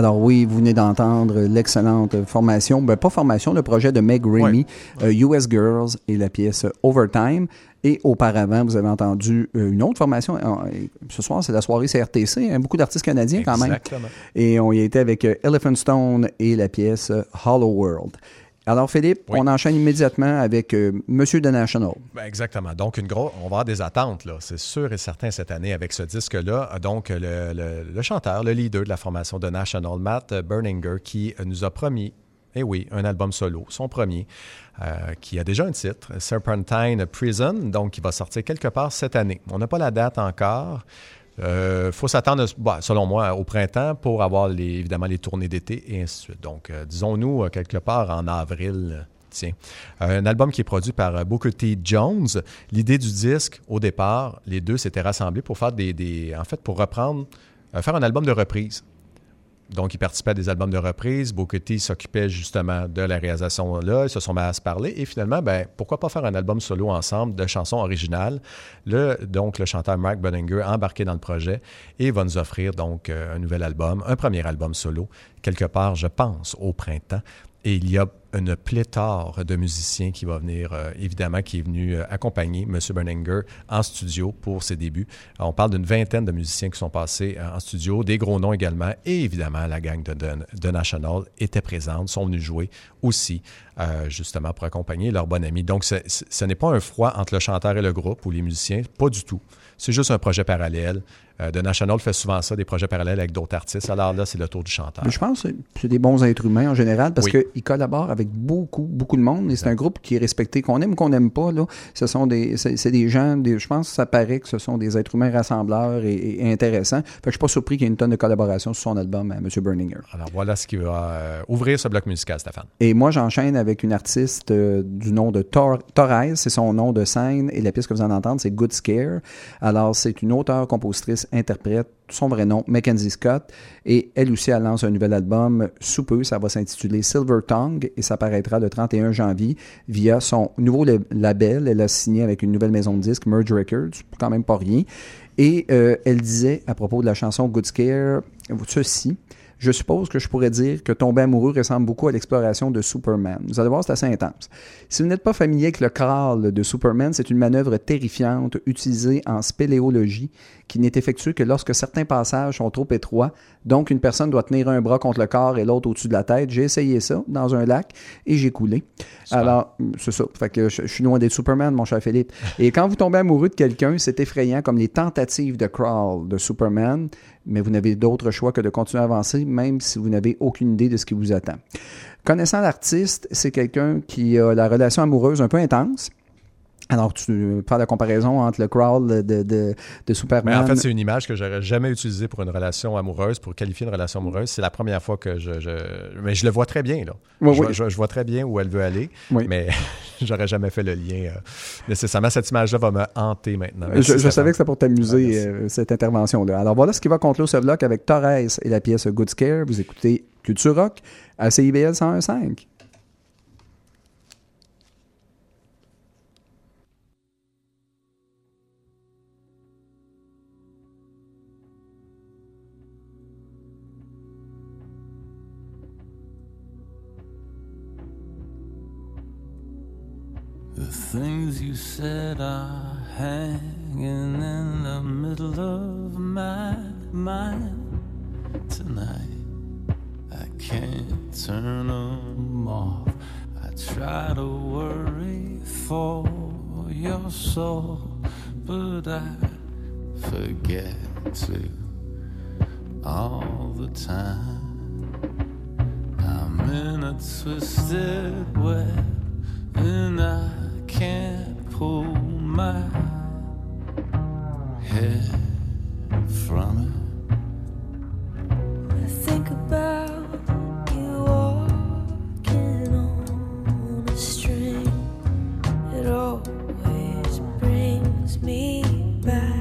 Alors oui, vous venez d'entendre l'excellente formation, ben pas formation, le projet de Meg Remy, euh, US Girls et la pièce Overtime. Et auparavant, vous avez entendu euh, une autre formation. Euh, Ce soir, c'est la soirée CRTC, hein, beaucoup d'artistes canadiens quand même. Exactement. Et on y était avec Elephant Stone et la pièce Hollow World. Alors Philippe, Oui. on enchaîne immédiatement avec euh, Monsieur The National. Ben, exactement. Donc, une grosse, on va avoir des attentes, là. C'est sûr et certain cette année avec ce disque-là. Donc, le, le- le chanteur, le leader de la formation de National, Matt Berninger, qui nous a promis, eh oui, un album solo, son premier, euh, qui a déjà un titre, Serpentine Prison, donc qui va sortir quelque part cette année. On n'a pas la date encore. Il faut s'attendre, bah, selon moi, au printemps pour avoir évidemment les tournées d'été et ainsi de suite. Donc, euh, disons-nous, euh, quelque part en avril. euh, Tiens. Euh, un album qui est produit par euh, Booker T. Jones. L'idée du disque, au départ, les deux s'étaient rassemblés pour faire des. en fait, pour reprendre. euh, faire un album de reprise. Donc, ils participaient à des albums de reprise. Booker T s'occupait justement de la réalisation là. Ils se sont mis à se parler. Et finalement, ben, pourquoi pas faire un album solo ensemble de chansons originales? Le, donc, le chanteur Mark Bunninger a embarqué dans le projet et va nous offrir donc euh, un nouvel album, un premier album solo, quelque part, je pense, au printemps. Et il y a une pléthore de musiciens qui va venir, euh, évidemment, qui est venu euh, accompagner M. Berninger en studio pour ses débuts. On parle d'une vingtaine de musiciens qui sont passés euh, en studio, des gros noms également, et évidemment, la gang de, National était présente, sont venus jouer aussi, justement, pour accompagner leur bon ami. Donc, ce n'est pas un froid entre le chanteur et le groupe ou les musiciens, pas du tout. C'est juste un projet parallèle. Euh, The National fait souvent ça, des projets parallèles avec d'autres artistes. Alors là, c'est le tour du chanteur. Mais je pense que c'est des bons êtres humains en général parce Oui. qu'ils collaborent avec beaucoup, beaucoup de monde et c'est un groupe qui est respecté, qu'on aime ou qu'on n'aime pas. Là, ce sont des, c'est, des gens, des- je pense que ça paraît que ce sont des êtres humains rassembleurs et, et intéressants. Fait que je suis pas surpris qu'il y ait une tonne de collaboration sur son album à M. Berninger. Alors voilà ce qui va euh, ouvrir ce bloc musical, Stéphane. Et moi, j'enchaîne avec une artiste euh, du nom de Tor- Torres, c'est son nom de scène, et la pièce que vous allez entendre, c'est Good Scare. Alors, c'est une auteure, interprète, son vrai nom, Mackenzie Scott, et elle aussi, elle lance un nouvel album sous peu, ça va s'intituler Silver Tongue, et ça paraîtra le 31 janvier via son nouveau lab- label. Elle a signé avec une nouvelle maison de disques, Merge Records, quand même pas rien. Et euh, elle disait, à propos de la chanson Good Scare, ceci. Je suppose que je pourrais dire que Tomber amoureux ressemble beaucoup à l'exploration de Superman. Vous allez voir, c'est assez intense. Si vous n'êtes pas familier avec le crawl de Superman, c'est une manœuvre terrifiante utilisée en spéléologie qui n'est effectuée que lorsque certains passages sont trop étroits. Donc, une personne doit tenir un bras contre le corps et l'autre au-dessus de la tête. J'ai essayé ça dans un lac et j'ai coulé. Alors, c'est ça. Fait que je, je suis loin d'être Superman, mon cher Philippe. Et quand vous tombez amoureux de quelqu'un, c'est effrayant comme les tentatives de crawl de Superman, mais vous n'avez d'autre choix que de continuer à avancer, même si vous n'avez aucune idée de ce qui vous attend. Connaissant l'artiste, c'est quelqu'un qui a la relation amoureuse un peu intense. Alors, tu prends la comparaison entre le crawl de, de, de Mais Superman. en fait, c'est une image que j'aurais jamais utilisée pour une relation amoureuse, pour qualifier une relation amoureuse. C'est la première fois que je, je- Mais je le vois très bien, là. Oui, je, oui. je- je vois très bien où elle veut aller, Oui. mais j'aurais jamais fait le lien euh, nécessairement. Cette image-là va me hanter maintenant. Je, savais que c'était pour t'amuser, Ah, euh, cette intervention-là. Alors voilà ce qui va conclure ce bloc avec Torres et la pièce Good Scare. Vous écoutez Culture Rock à CIBL 101.5. things you said are hanging in the middle of my mind tonight. I can't turn them off. I try to worry for your soul, but I forget to all the time. I'm in a twisted web and I can't pull my head from it. I think about you walking on a string. It always brings me back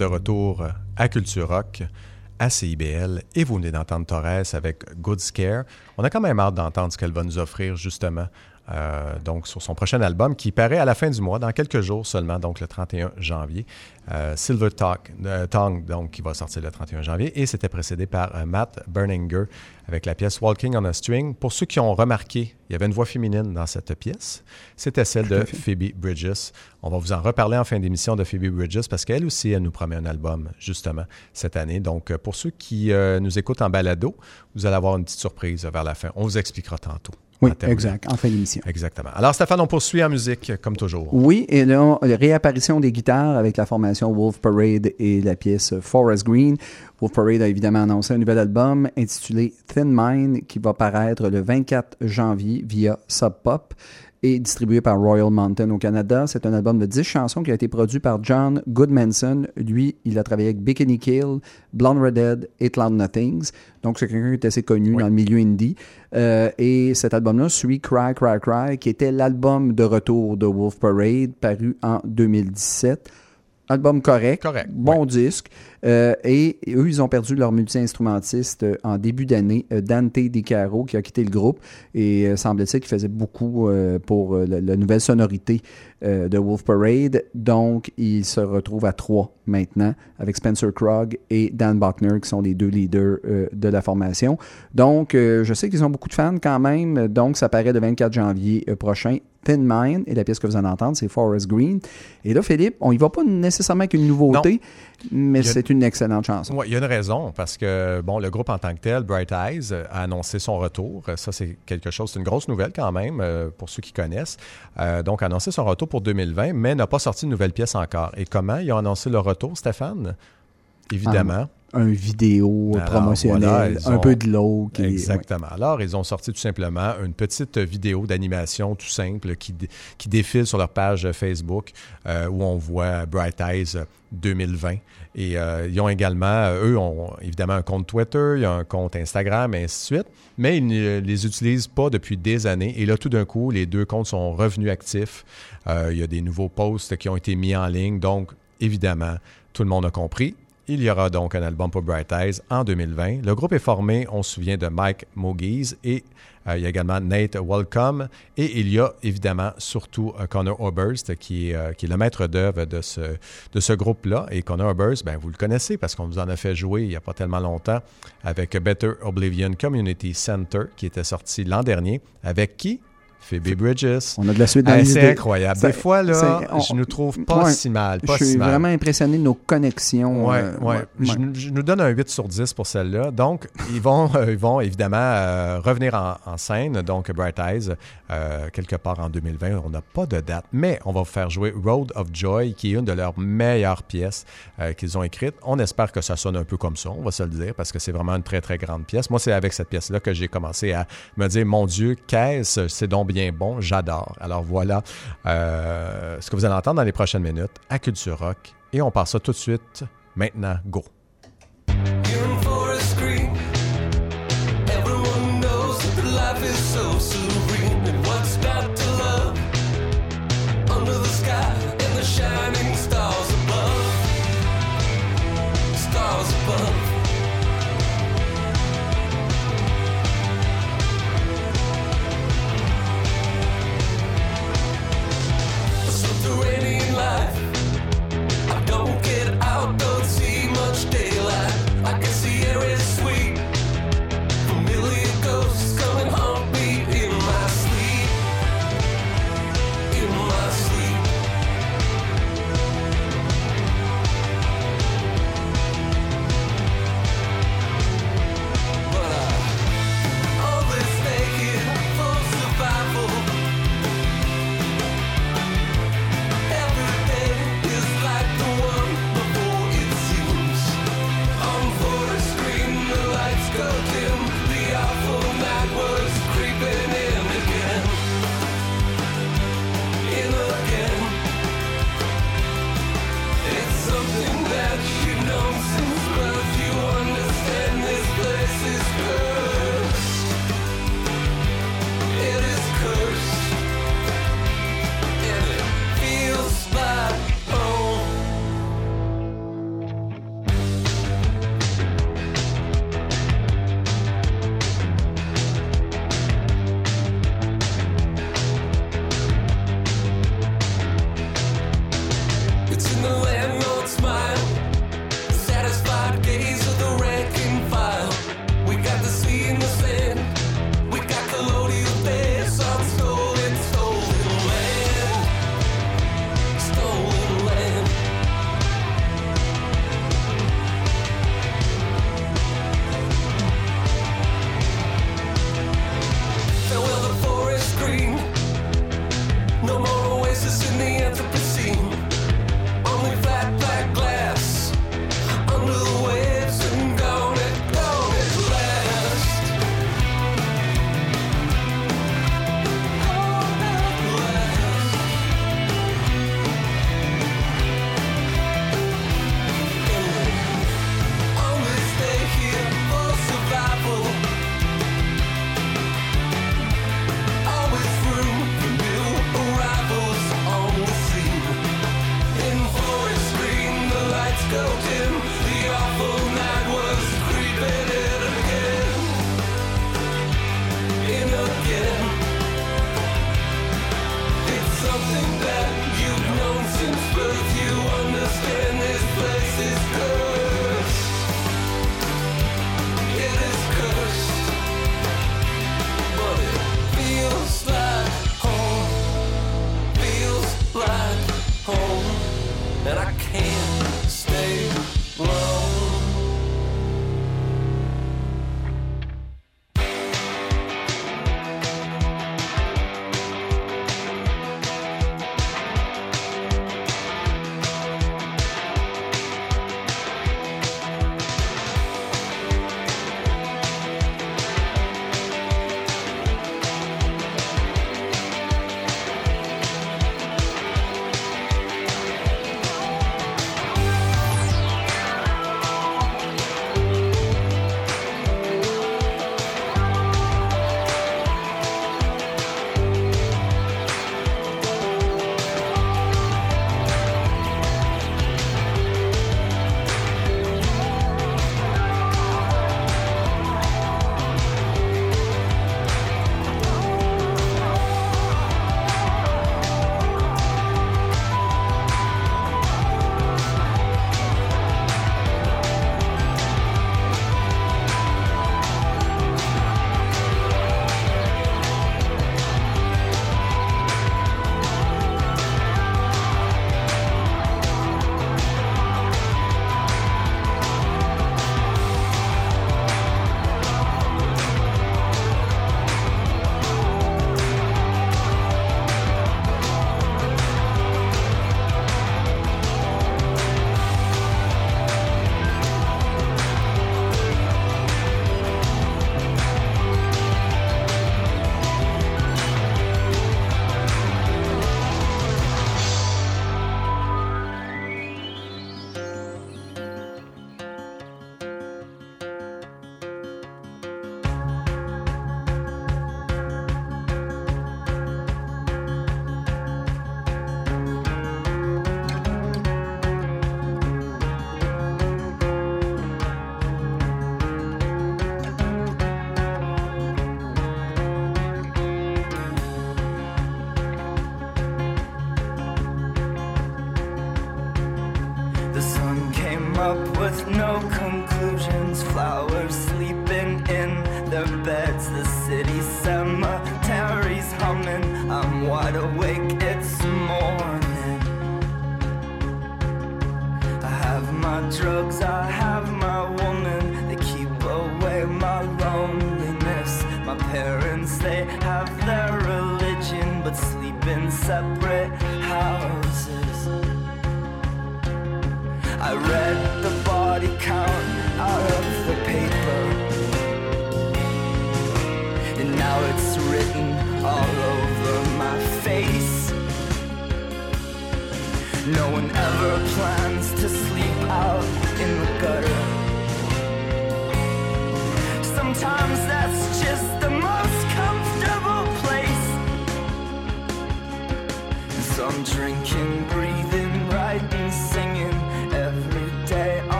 de retour à Culture Rock, à CIBL, et vous venez d'entendre Torres avec Good Scare. On a quand même hâte d'entendre ce qu'elle va nous offrir, justement, euh, donc sur son prochain album, qui paraît à la fin du mois, dans quelques jours seulement, donc le 31 janvier. Euh, Silver Talk, euh, Tongue, donc, qui va sortir le 31 janvier, et c'était précédé par Matt Berninger avec la pièce Walking on a String. Pour ceux qui ont remarqué, il y avait une voix féminine dans cette pièce. C'était celle de Phoebe Bridges. On va vous en reparler en fin d'émission de Phoebe Bridges parce qu'elle aussi, elle nous promet un album, justement, cette année. Donc, pour ceux qui nous écoutent en balado, vous allez avoir une petite surprise vers la fin. On vous expliquera tantôt. Oui, en exact, en fin d'émission. Exactement. Alors, Stéphane, on poursuit en musique, comme toujours. Oui, et là, la réapparition des guitares avec la formation Wolf Parade et la pièce Forest Green. Wolf Parade a évidemment annoncé un nouvel album intitulé Thin Mind qui va paraître le 24 janvier via Sub Pop et distribué par Royal Mountain au Canada. C'est un album de 10 chansons qui a été produit par John Goodmanson. Lui, il a travaillé avec Bikini Kill, Blonde Redhead et Cloud Nothings. Donc, c'est quelqu'un qui est assez connu dans le milieu indie. Euh, et cet album-là suit Cry, Cry, Cry, qui était l'album de retour de Wolf Parade, paru en 2017 Album correct. Correct, Bon disque. Euh, et eux, ils ont perdu leur multi-instrumentiste euh, en début d'année, euh, Dante Di Caro, qui a quitté le groupe. Et semble-t-il qu'il faisait beaucoup pour la, la nouvelle sonorité de Wolf Parade. Donc, il se retrouve à trois maintenant, avec Spencer Krog et Dan Buckner, qui sont les deux leaders de la formation. Donc, je sais qu'ils ont beaucoup de fans quand même. Donc, ça paraît le 24 janvier prochain. Thin Mind, et la pièce que vous allez entendre, c'est Forest Green. Et là, Philippe, on y va pas nécessairement avec une nouveauté, mais c'est une excellente chanson. Oui, il y a une raison, parce que bon, le groupe en tant que tel, Bright Eyes, euh, a annoncé son retour. Euh, Ça, c'est quelque chose, c'est une grosse nouvelle quand même, euh, pour ceux qui connaissent. Euh, donc, a annoncé son retour pour 2020, mais n'a pas sorti de nouvelle pièce encore. Et comment ils ont annoncé le retour, Stéphane? Évidemment. Un vidéo Alors, promotionnel, voilà, ils un ont- peu de l'eau. qui Exactement. Alors, ils ont sorti tout simplement une petite vidéo d'animation tout simple qui, qui défile sur leur page Facebook euh, où on voit Bright Eyes 2020. Et euh, ils ont également, euh, eux ont évidemment un compte Twitter, il y a un compte Instagram, et ainsi de suite, mais ils ne les utilisent pas depuis des années. Et là, tout d'un coup, les deux comptes sont revenus actifs. Euh, il y a des nouveaux posts qui ont été mis en ligne. Donc, évidemment, tout le monde a compris. Il y aura donc un album pour Bright Eyes en 2020. Le groupe est formé, on se souvient, de Mike Mogies et euh, il y a également Nate Welcome. Et il y a évidemment surtout euh, Connor Oberst qui est, euh, qui est le maître d'œuvre de ce, de ce groupe-là. Et Connor Oberst, ben, vous le connaissez parce qu'on vous en a fait jouer il n'y a pas tellement longtemps avec Better Oblivion Community Center qui était sorti l'an dernier. Avec qui? Phoebe Bridges. On a de la suite dans les C'est incroyable. Des fois, là, on- je nous trouve pas Ouais. si mal. Pas je suis si mal. vraiment impressionné de nos connexions. Ouais, euh, ouais. Je, nous donne un 8 sur 10 pour celle-là. Donc, ils vont, euh, ils vont évidemment euh, revenir en, en scène, donc Bright Eyes, euh, quelque part en 2020. On n'a pas de date, mais on va vous faire jouer Road of Joy, qui est une de leurs meilleures pièces qu'ils ont écrites. On espère que ça sonne un peu comme ça, on va se le dire, parce que c'est vraiment une très, très grande pièce. Moi, c'est avec cette pièce-là que j'ai commencé à me dire, mon Dieu, qu'est-ce, c'est donc bien bon, j'adore. Alors voilà euh, ce que vous allez entendre dans les prochaines minutes à Culture Rock. Et on passe ça tout de suite, maintenant, go.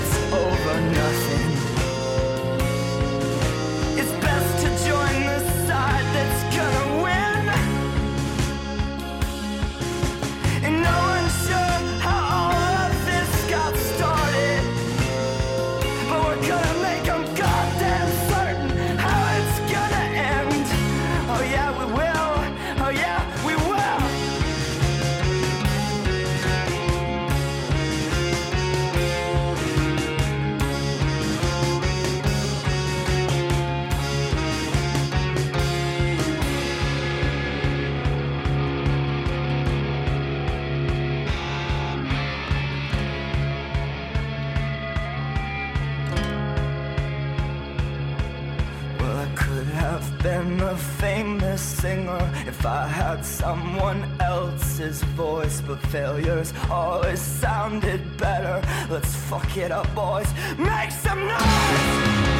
this. I had someone else's voice, but failures always sounded better. Let's fuck it up, boys. Make some noise!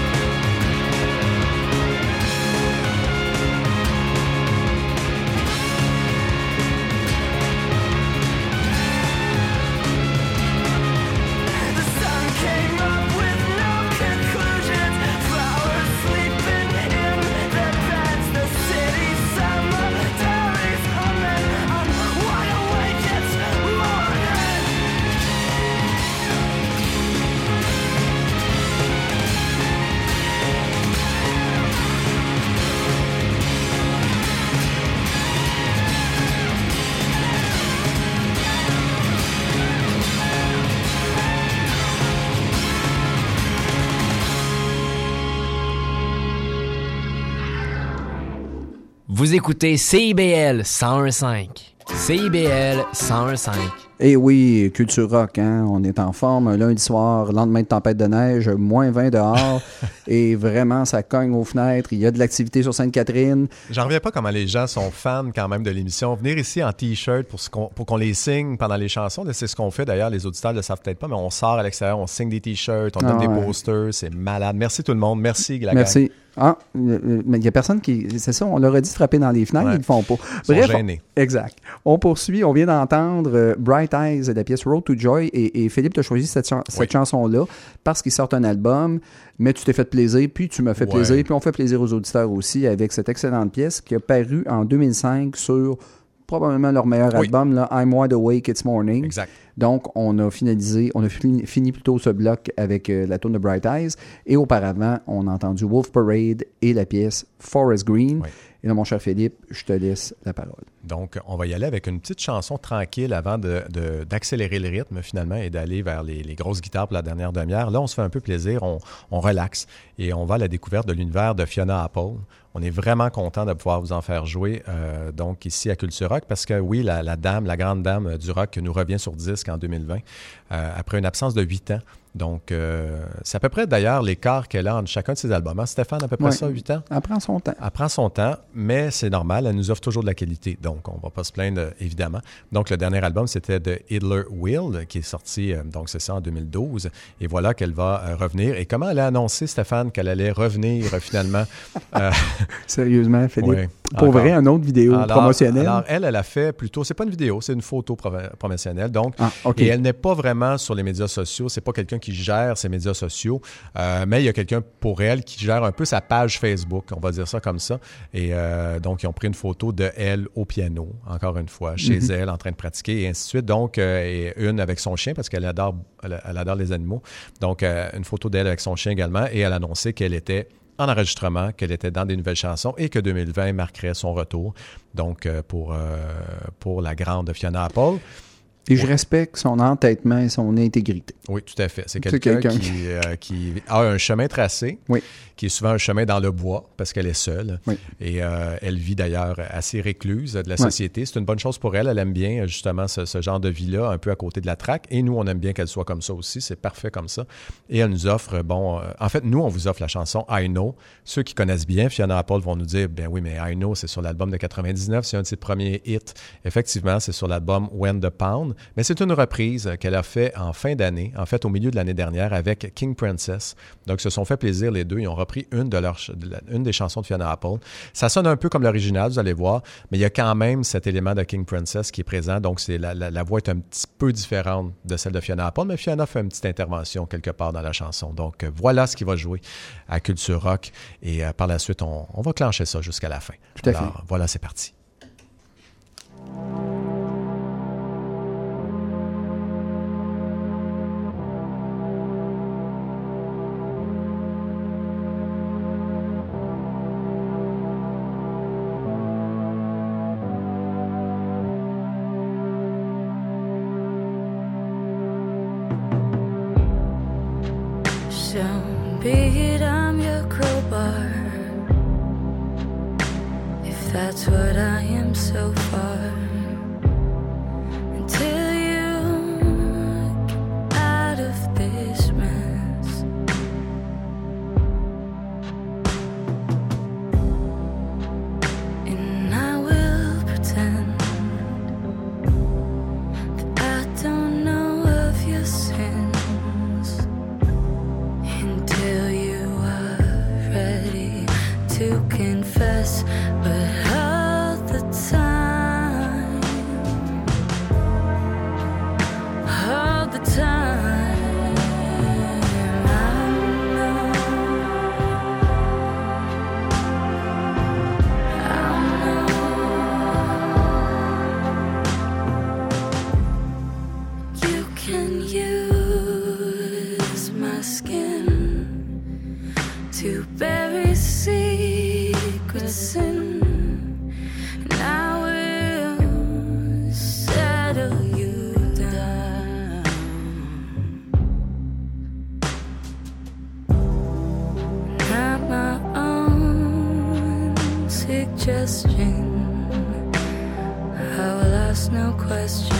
Écoutez CIBL 101.5. CIBL 101.5. Et Eh oui, culture rock, hein? on est en forme un lundi soir, lendemain de tempête de neige, moins 20 dehors, et vraiment, ça cogne aux fenêtres. Il y a de l'activité sur Sainte-Catherine. J'en reviens pas comment les gens sont fans quand même de l'émission. Venir ici en T-shirt pour, ce qu'on- pour qu'on les signe pendant les chansons, c'est ce qu'on fait d'ailleurs, les auditeurs ne le savent peut-être pas, mais on sort à l'extérieur, on signe des T-shirts, on Ah donne des posters, c'est malade. Merci tout le monde, merci la gang. Merci. Ah, mais il n'y a personne qui. C'est ça, on leur a dit de frapper dans les fenêtres, Ouais. ils le font pas. Ils sont Bref, gênés. on- exact. On poursuit. On vient d'entendre euh, Bright Eyes de la pièce Road to Joy et, et Philippe, tu as choisi cette, chan- cette Oui. chanson-là parce qu'il sort un album, mais tu t'es fait plaisir, puis tu m'as fait Ouais. plaisir, puis on fait plaisir aux auditeurs aussi avec cette excellente pièce qui a paru en 2005 sur probablement leur meilleur Oui. album, là, I'm Wide Awake, It's Morning. Exact. Donc, on a finalisé, on a fini, fini plutôt ce bloc avec euh, la tune de Bright Eyes. Et auparavant, on a entendu Wolf Parade et la pièce Forest Green. Oui. Et là, mon cher Philippe, je te laisse la parole. Donc, on va y aller avec une petite chanson tranquille avant de- de- d'accélérer le rythme finalement et d'aller vers les, les grosses guitares pour la dernière demi-heure. Là, on se fait un peu plaisir, on, on relaxe et on va à la découverte de l'univers de Fiona Apple. On est vraiment content de pouvoir vous en faire jouer euh, donc ici à Culture Rock parce que oui, la, dame, la grande dame euh, du rock nous revient sur disque en 2020 euh, après une absence de huit ans. Donc, euh, c'est à peu près d'ailleurs l'écart qu'elle a entre chacun de ses albums. Hein, Stéphane, à peu près Ouais. ça, 8 ans? Elle prend son temps. Elle prend son temps, mais c'est normal, elle nous offre toujours de la qualité. Donc, on va pas se plaindre, euh, évidemment. Donc, le dernier album, c'était de Hitler Will, qui est sorti, euh, donc c'est ça, en 2012. Et voilà qu'elle va euh, revenir. Et comment elle a annoncé, Stéphane, qu'elle allait revenir finalement? Sérieusement, Philippe. Ouais, Pour encore. vrai, une autre vidéo alors, promotionnelle. Alors, elle, elle a fait plutôt, c'est pas une vidéo, c'est une photo promotionnelle. Donc, Ah, et elle n'est pas vraiment sur les médias sociaux. C'est pas quelqu'un qui gère ses médias sociaux, Euh, mais il y a quelqu'un pour elle qui gère un peu sa page Facebook, on va dire ça comme ça. Et euh, donc, ils ont pris une photo de elle au piano, encore une fois, chez Mhm. elle, en train de pratiquer, et ainsi de suite. Donc, euh, et une avec son chien, parce qu'elle adore, elle, adore les animaux. Donc, une photo d'elle avec son chien également, et elle a annoncé qu'elle était en enregistrement, qu'elle était dans des nouvelles chansons et que 2020 marquerait son retour. Donc, pour, euh, pour la grande Fiona Apple. Et je respecte son entêtement et son intégrité. Oui, tout à fait. C'est quelqu'un qui, euh, qui a un chemin tracé, Oui. Qui est souvent un chemin dans le bois parce qu'elle est seule. Oui. Et euh, elle vit d'ailleurs assez récluse de la société. C'est une bonne chose pour elle. Elle aime bien justement ce, ce genre de vie-là, un peu à côté de la traque. Et nous, on aime bien qu'elle soit comme ça aussi. C'est parfait comme ça. Et elle nous offre, bon, euh, en fait, nous, on vous offre la chanson I Know. Ceux qui connaissent bien Fiona Apple vont nous dire, ben oui, mais I Know, c'est sur l'album de 99. C'est un de ses premiers hits. Effectivement, c'est sur l'album When the Pound. Mais c'est une reprise qu'elle a fait en fin d'année, en fait, au milieu de l'année dernière avec King Princess. Donc, se sont fait plaisir les deux. Ils ont repris une, de la- une des chansons de Fiona Apple. Ça sonne un peu comme l'original, vous allez voir, mais il y a quand même cet élément de King Princess qui est présent. Donc, c'est la, la- la voix est un petit peu différente de celle de Fiona Apple, mais Fiona fait une petite intervention quelque part dans la chanson. Donc, euh, voilà ce qui va jouer à Culture Rock. Et euh, par la suite, on, on va clencher ça jusqu'à la fin. Tout à fait. Voilà, c'est parti. question.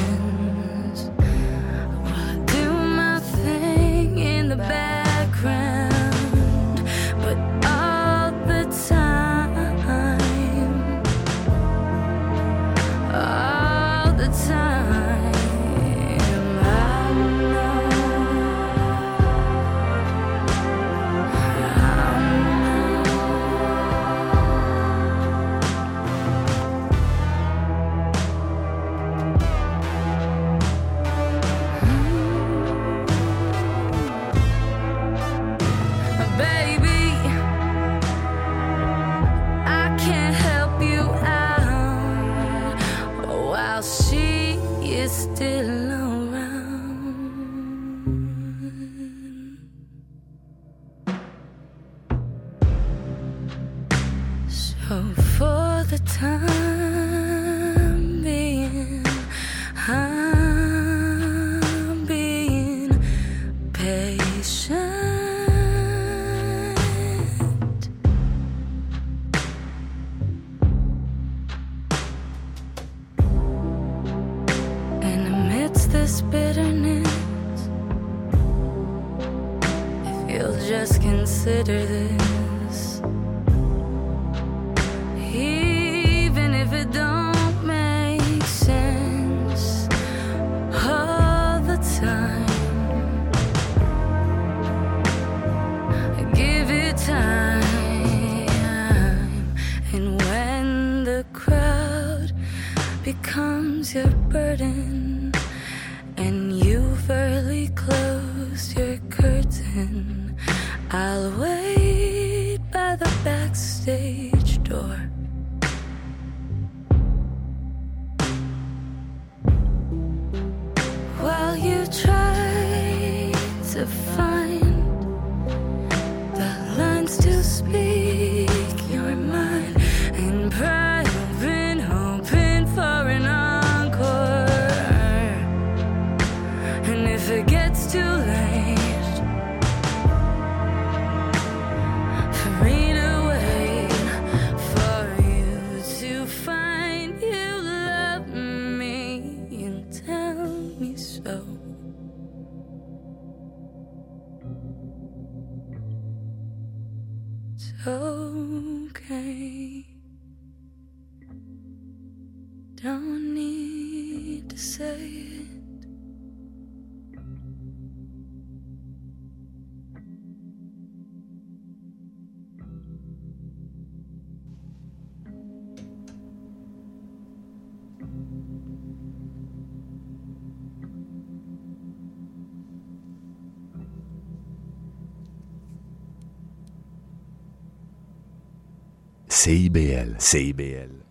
CIBL, CIBL.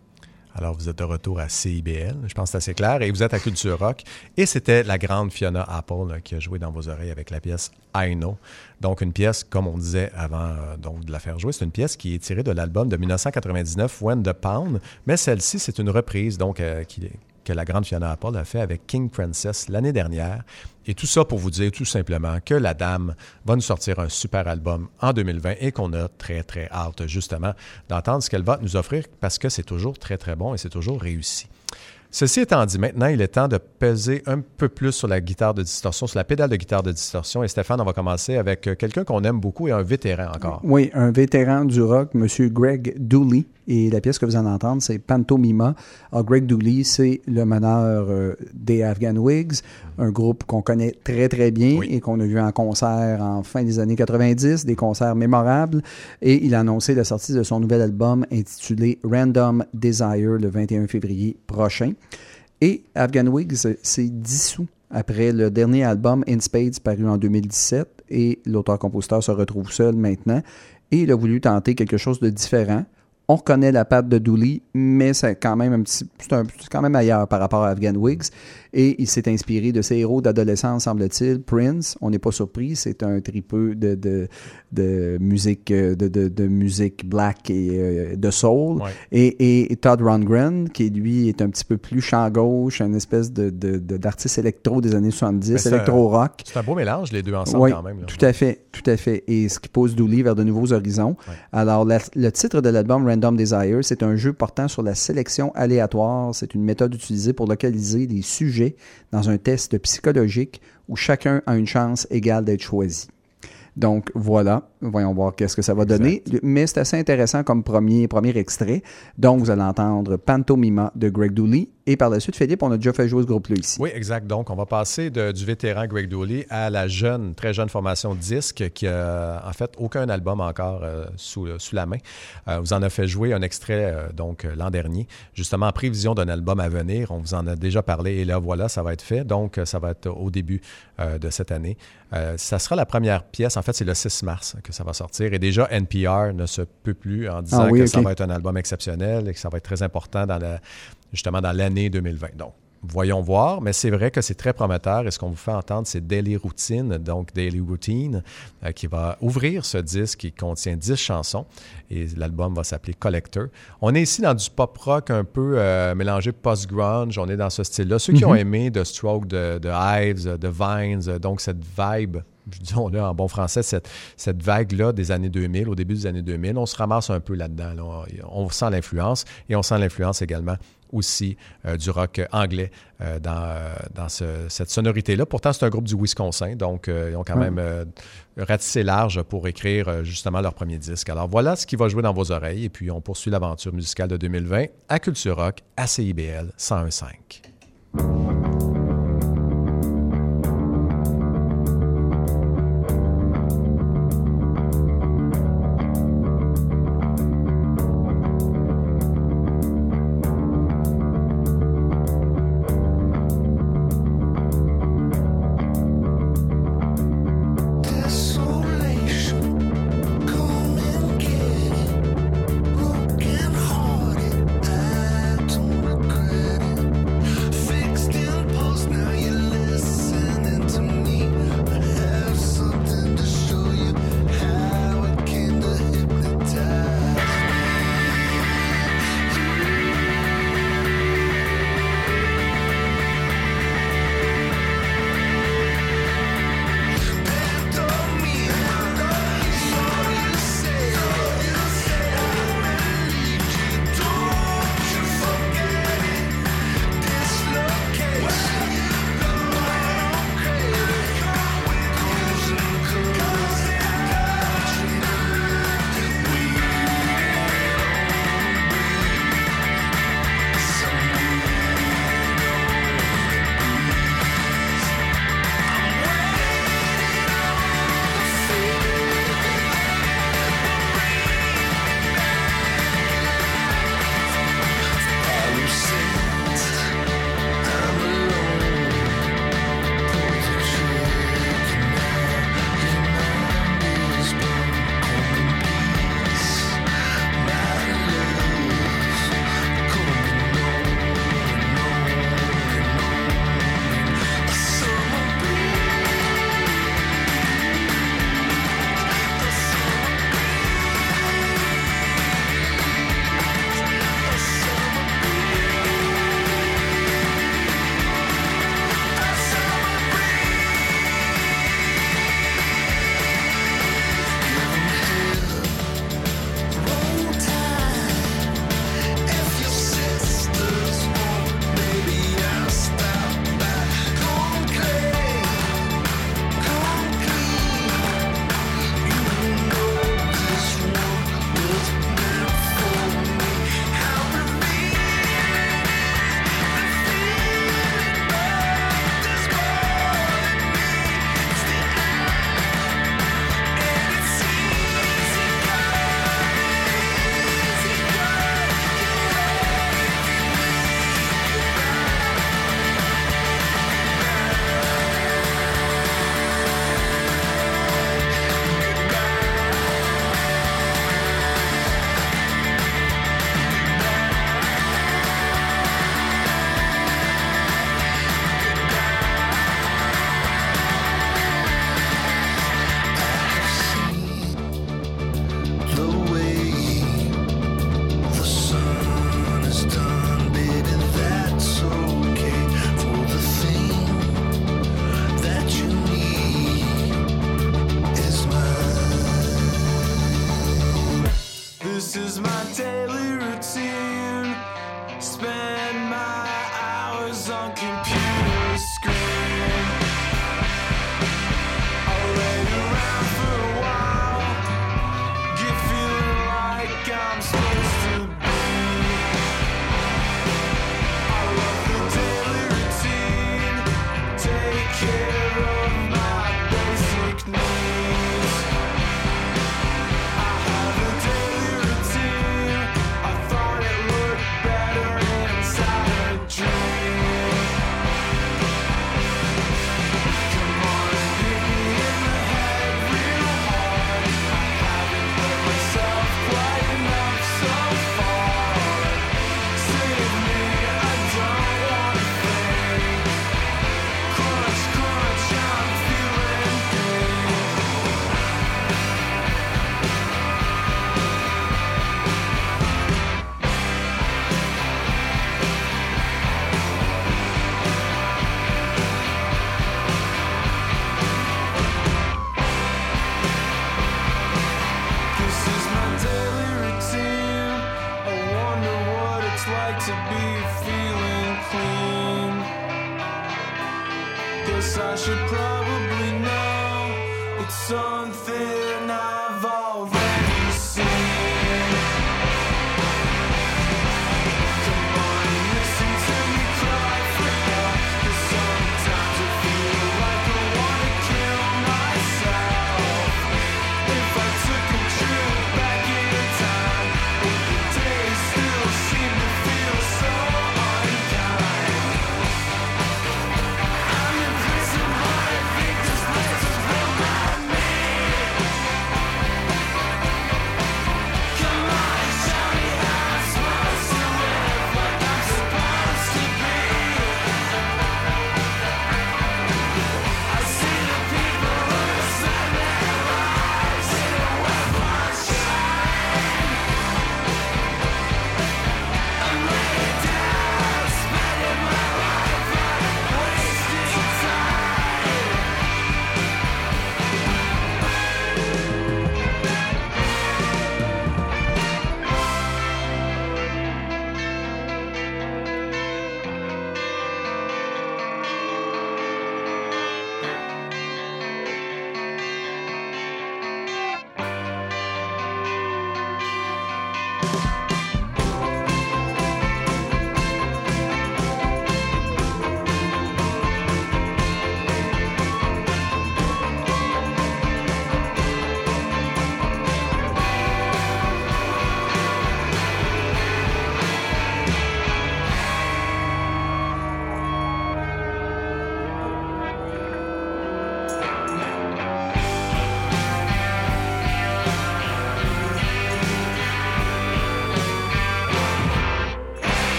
Alors, vous êtes de retour à CIBL, je pense que c'est assez clair, et vous êtes à Culture Rock. Et c'était la grande Fiona Apple là, qui a joué dans vos oreilles avec la pièce I Know. Donc, une pièce, comme on disait avant euh, donc, de la faire jouer, c'est une pièce qui est tirée de l'album de 1999, When the Pound, mais celle-ci, c'est une reprise donc, euh, que la grande Fiona Apple a fait avec King Princess l'année dernière. Et tout ça pour vous dire tout simplement que la dame va nous sortir un super album en 2020 et qu'on a très, très hâte justement d'entendre ce qu'elle va nous offrir parce que c'est toujours très, très bon et c'est toujours réussi. Ceci étant dit, maintenant, il est temps de peser un peu plus sur la guitare de distorsion, sur la pédale de guitare de distorsion. Et Stéphane, on va commencer avec euh, quelqu'un qu'on aime beaucoup et un vétéran encore. Oui, un vétéran du rock, M. Greg Dooley. Et la pièce que vous allez entendre, c'est Pantomima. Alors, Greg Dooley, c'est le meneur euh, des Afghan Wigs, un groupe qu'on connaît très, très bien et qu'on a vu en concert en fin des années 90, des concerts mémorables. Et il a annoncé la sortie de son nouvel album intitulé Random Desire le 21 février prochain. Et Afghan Wigs s'est dissous après le dernier album In Spades paru en 2017 et l'auteur-compositeur se retrouve seul maintenant et il a voulu tenter quelque chose de différent. On reconnaît la patte de Dooley, mais c'est quand même un petit, un- quand même ailleurs par rapport à Afghan Wigs. Et il s'est inspiré de ses héros d'adolescence, semble-t-il. Prince, on n'est pas surpris, c'est un tripeux de, de, de musique, euh, de, de, de musique black et euh, de soul. Ouais. Et, et Todd Rundgren, qui lui est un petit peu plus champ gauche, une espèce de, d'artiste électro des années 70, Mais c'est un- électro-rock. C'est un beau mélange, les deux ensemble Oui, quand même. là. tout à fait, tout à fait. Et ce qui pose Dooley vers de nouveaux horizons. Alors, la- le titre de l'album Random Desire, c'est un jeu portant sur la sélection aléatoire. C'est une méthode utilisée pour localiser des sujets dans un test psychologique où chacun a une chance égale d'être choisi. Donc voilà, voyons voir qu'est-ce que ça va donner. Mais c'est assez intéressant comme premier, premier extrait. Donc vous allez entendre Pantomima de Greg Dooley. Et par la suite, Philippe, on a déjà fait jouer ce groupe-là ici. Oui, exact. Donc, on va passer de- du vétéran Greg Dooley à la jeune, très jeune formation Disque qui a en fait aucun album encore euh, sous, sous la main. Euh, vous en a fait jouer un extrait euh, donc euh, l'an dernier, justement en prévision d'un album à venir. On vous en a déjà parlé et là, voilà, ça va être fait. Donc, ça va être au début de cette année. Ça sera la première pièce. En fait, c'est le 6 mars que ça va sortir. Et déjà, NPR ne se peut plus en disant Ah oui, que ça va être un album exceptionnel et que ça va être très important dans la, justement dans l'année 2020. Donc, voyons voir, mais c'est vrai que c'est très prometteur et ce qu'on vous fait entendre, c'est Daily Routine, donc Daily Routine, euh, qui va ouvrir ce disque qui contient 10 chansons et l'album va s'appeler Collector. On est ici dans du pop rock un peu euh, mélangé post-grunge, on est dans ce style-là. Ceux qui Mhm. ont aimé The Stroke, de, de Hives, de Vines, euh, donc cette vibe disons-le en bon français, cette, cette vague-là des années 2000, au début des années 2000. On se ramasse un peu là-dedans. là. On sent l'influence et on sent l'influence également aussi euh, du rock anglais euh, dans, euh, dans ce- cette sonorité-là. Pourtant, c'est un groupe du Wisconsin, donc ils ont quand Ouais. même ratissé large pour écrire justement leur premier disque. Alors voilà ce qui va jouer dans vos oreilles et puis on poursuit l'aventure musicale de 2020 à Culture Rock, à CIBL 101.5.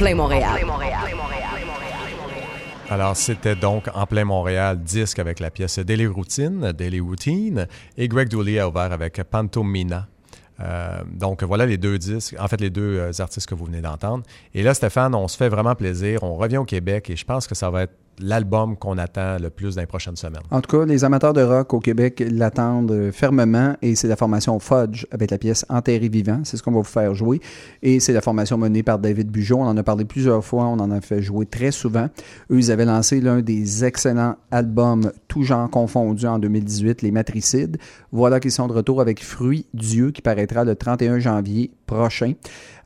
plein Montréal. Alors, c'était donc en plein Montréal, disque avec la pièce Daily Routine, Daily Routine, et Greg Dooley a ouvert avec Pantomina. Euh, donc voilà les deux disques, en fait les deux euh, artistes que vous venez d'entendre. Et là, Stéphane, on se fait vraiment plaisir. On revient au Québec et je pense que ça va être l'album qu'on attend le plus dans les prochaines semaines. En tout cas, les amateurs de rock au Québec l'attendent fermement et c'est la formation Fudge avec la pièce Enterré vivant. C'est ce qu'on va vous faire jouer. Et c'est la formation menée par David Bugeaud. On en a parlé plusieurs fois, on en a fait jouer très souvent. Eux, ils avaient lancé l'un des excellents albums, tout genre confondus en 2018, Les Matricides. Voilà qu'ils sont de retour avec Fruit Dieu qui paraîtra le 31 janvier prochain.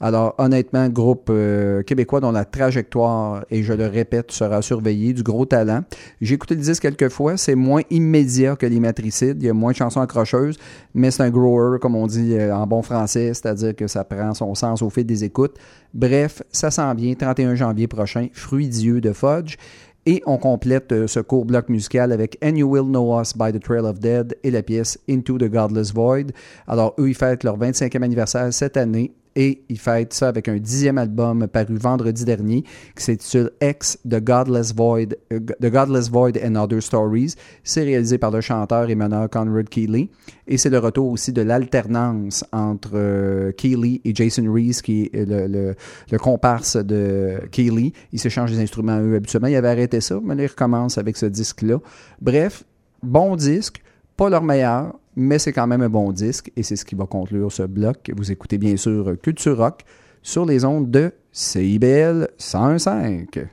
Alors, honnêtement, groupe euh, québécois dont la trajectoire, et je le répète, sera surveillée, du gros talent. J'ai écouté le disque quelques fois, c'est moins immédiat que les matricides, il y a moins de chansons accrocheuses, mais c'est un grower, comme on dit euh, en bon français, c'est-à-dire que ça prend son sens au fil des écoutes. Bref, ça sent bien, 31 janvier prochain, Fruit Dieu de Fudge. Et on complète euh, ce court bloc musical avec And You Will Know Us by the Trail of Dead et la pièce Into the Godless Void. Alors, eux, ils fêtent leur 25e anniversaire cette année et ils fêtent ça avec un dixième album paru vendredi dernier qui s'intitule X The Godless Void, euh, The Godless Void and Other Stories. C'est réalisé par le chanteur et meneur Conrad Keeley et c'est le retour aussi de l'alternance entre euh, Keeley et Jason Reese qui est le comparse de Keeley. Ils s'échangent des instruments eux habituellement. Ils avaient arrêté ça, mais là ils recommencent avec ce disque-là. Bref, bon disque, pas leur meilleur, mais c'est quand même un bon disque et c'est ce qui va conclure ce bloc. Vous écoutez bien sûr Culture Rock sur les ondes de CIBL 101.5.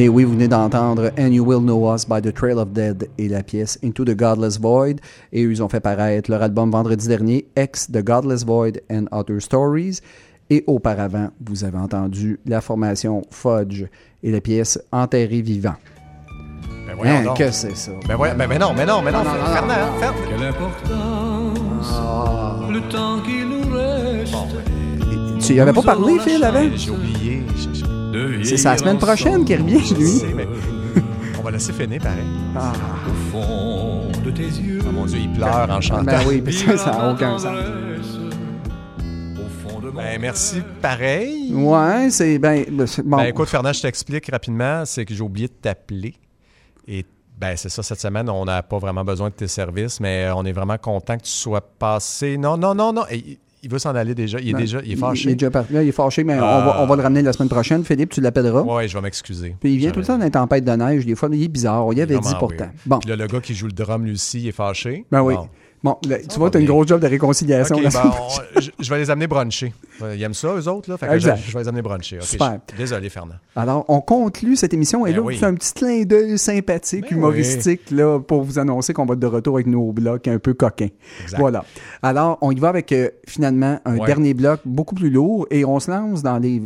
Et oui, vous venez d'entendre And You Will Know Us by The Trail of Dead et la pièce Into the Godless Void. Et ils ont fait paraître leur album vendredi dernier, Ex The Godless Void and Other Stories. Et auparavant, vous avez entendu la formation Fudge et la pièce Enterré vivant. Ben voyons Hein, donc. que c'est ça? Ben, voyons- ben, ben non, mais non, mais non, Non, non, non, Fernand, non, Fernand. Quelle importance le temps qui nous reste. Tu y avais pas parlé, Phil, avant? J'ai oublié. C'est sa semaine prochaine qu'il revient, lui. sais, mais on va laisser finir pareil. Ah, Au fond de tes yeux. Oh mon Dieu, il pleure en chantant. ben oui, mais ça, ça n'a aucun sens. Au fond de mon Ben, merci pareil. Ouais, c'est ben, bon. Ben, écoute, Fernand, je t'explique rapidement. C'est que j'ai oublié de t'appeler. Et ben, c'est ça, cette semaine, on n'a pas vraiment besoin de tes services, mais on est vraiment content que tu sois passé. Non, non, non, non. Il veut s'en aller déjà. Il est Ben, déjà il est Il fâché. est déjà parti. Là, il est fâché, mais on, va, on va le ramener la semaine prochaine. Philippe, tu l'appelleras? Ouais, je vais m'excuser. Puis il vient tout le temps dans les tempêtes de neige. Des fois, il est bizarre. On y avait dit Vraiment pourtant. weird. Bon, Puis là, le gars qui joue le drum, lui aussi, il est fâché. ben oui. Bon. Bon, là, tu vois, tu as une grosse job de réconciliation. Ben, on- je, je vais les amener bruncher. Ils aiment ça, eux autres, là? Fait que je, vais les amener bruncher. Super. je- désolé, Fernand. Alors, on conclut cette émission et Ben là, oui. c'est un petit clin d'œil sympathique, Ben humoristique, là, pour vous annoncer qu'on va être de retour avec nos blocs un peu coquins. Exact. Voilà. Alors, on y va avec euh, finalement un Ouais. dernier bloc beaucoup plus lourd et on se lance dans les.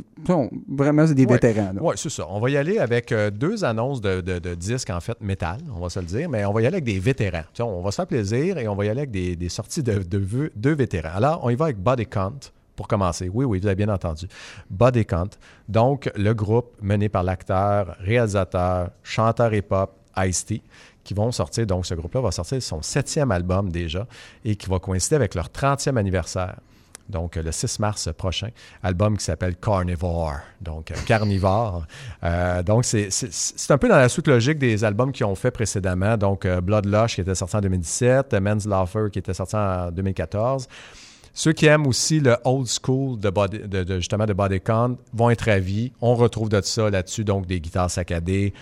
vraiment, c'est des Ouais. vétérans. Oui, c'est ça. On va y aller avec euh, deux annonces de, de- de disques, en fait, métal, on va se le dire, mais on va y aller avec des vétérans. Tu sais, on va se faire plaisir et on va y aller avec des, sorties de, de vœux- deux vétérans. Alors, on y va avec Body Count pour commencer. Oui, oui, vous avez bien entendu. Body Count. Donc, le groupe mené par l'acteur, réalisateur, chanteur hip-hop Ice-T, qui vont sortir, donc ce groupe-là va sortir son septième album déjà et qui va coïncider avec leur 30e anniversaire. Donc, le 6 mars prochain, album qui s'appelle Carnivore, donc euh, carnivore. Euh, donc, c'est- un peu dans la suite logique des albums qu'ils ont fait précédemment. Donc, euh, Blood Lush qui était sorti en 2017, euh, Men's Laughter qui était sorti en 2014. Ceux qui aiment aussi le old school de, body- de- de- justement de Body Count vont être ravis. On retrouve de ça là-dessus, donc des guitares saccadées,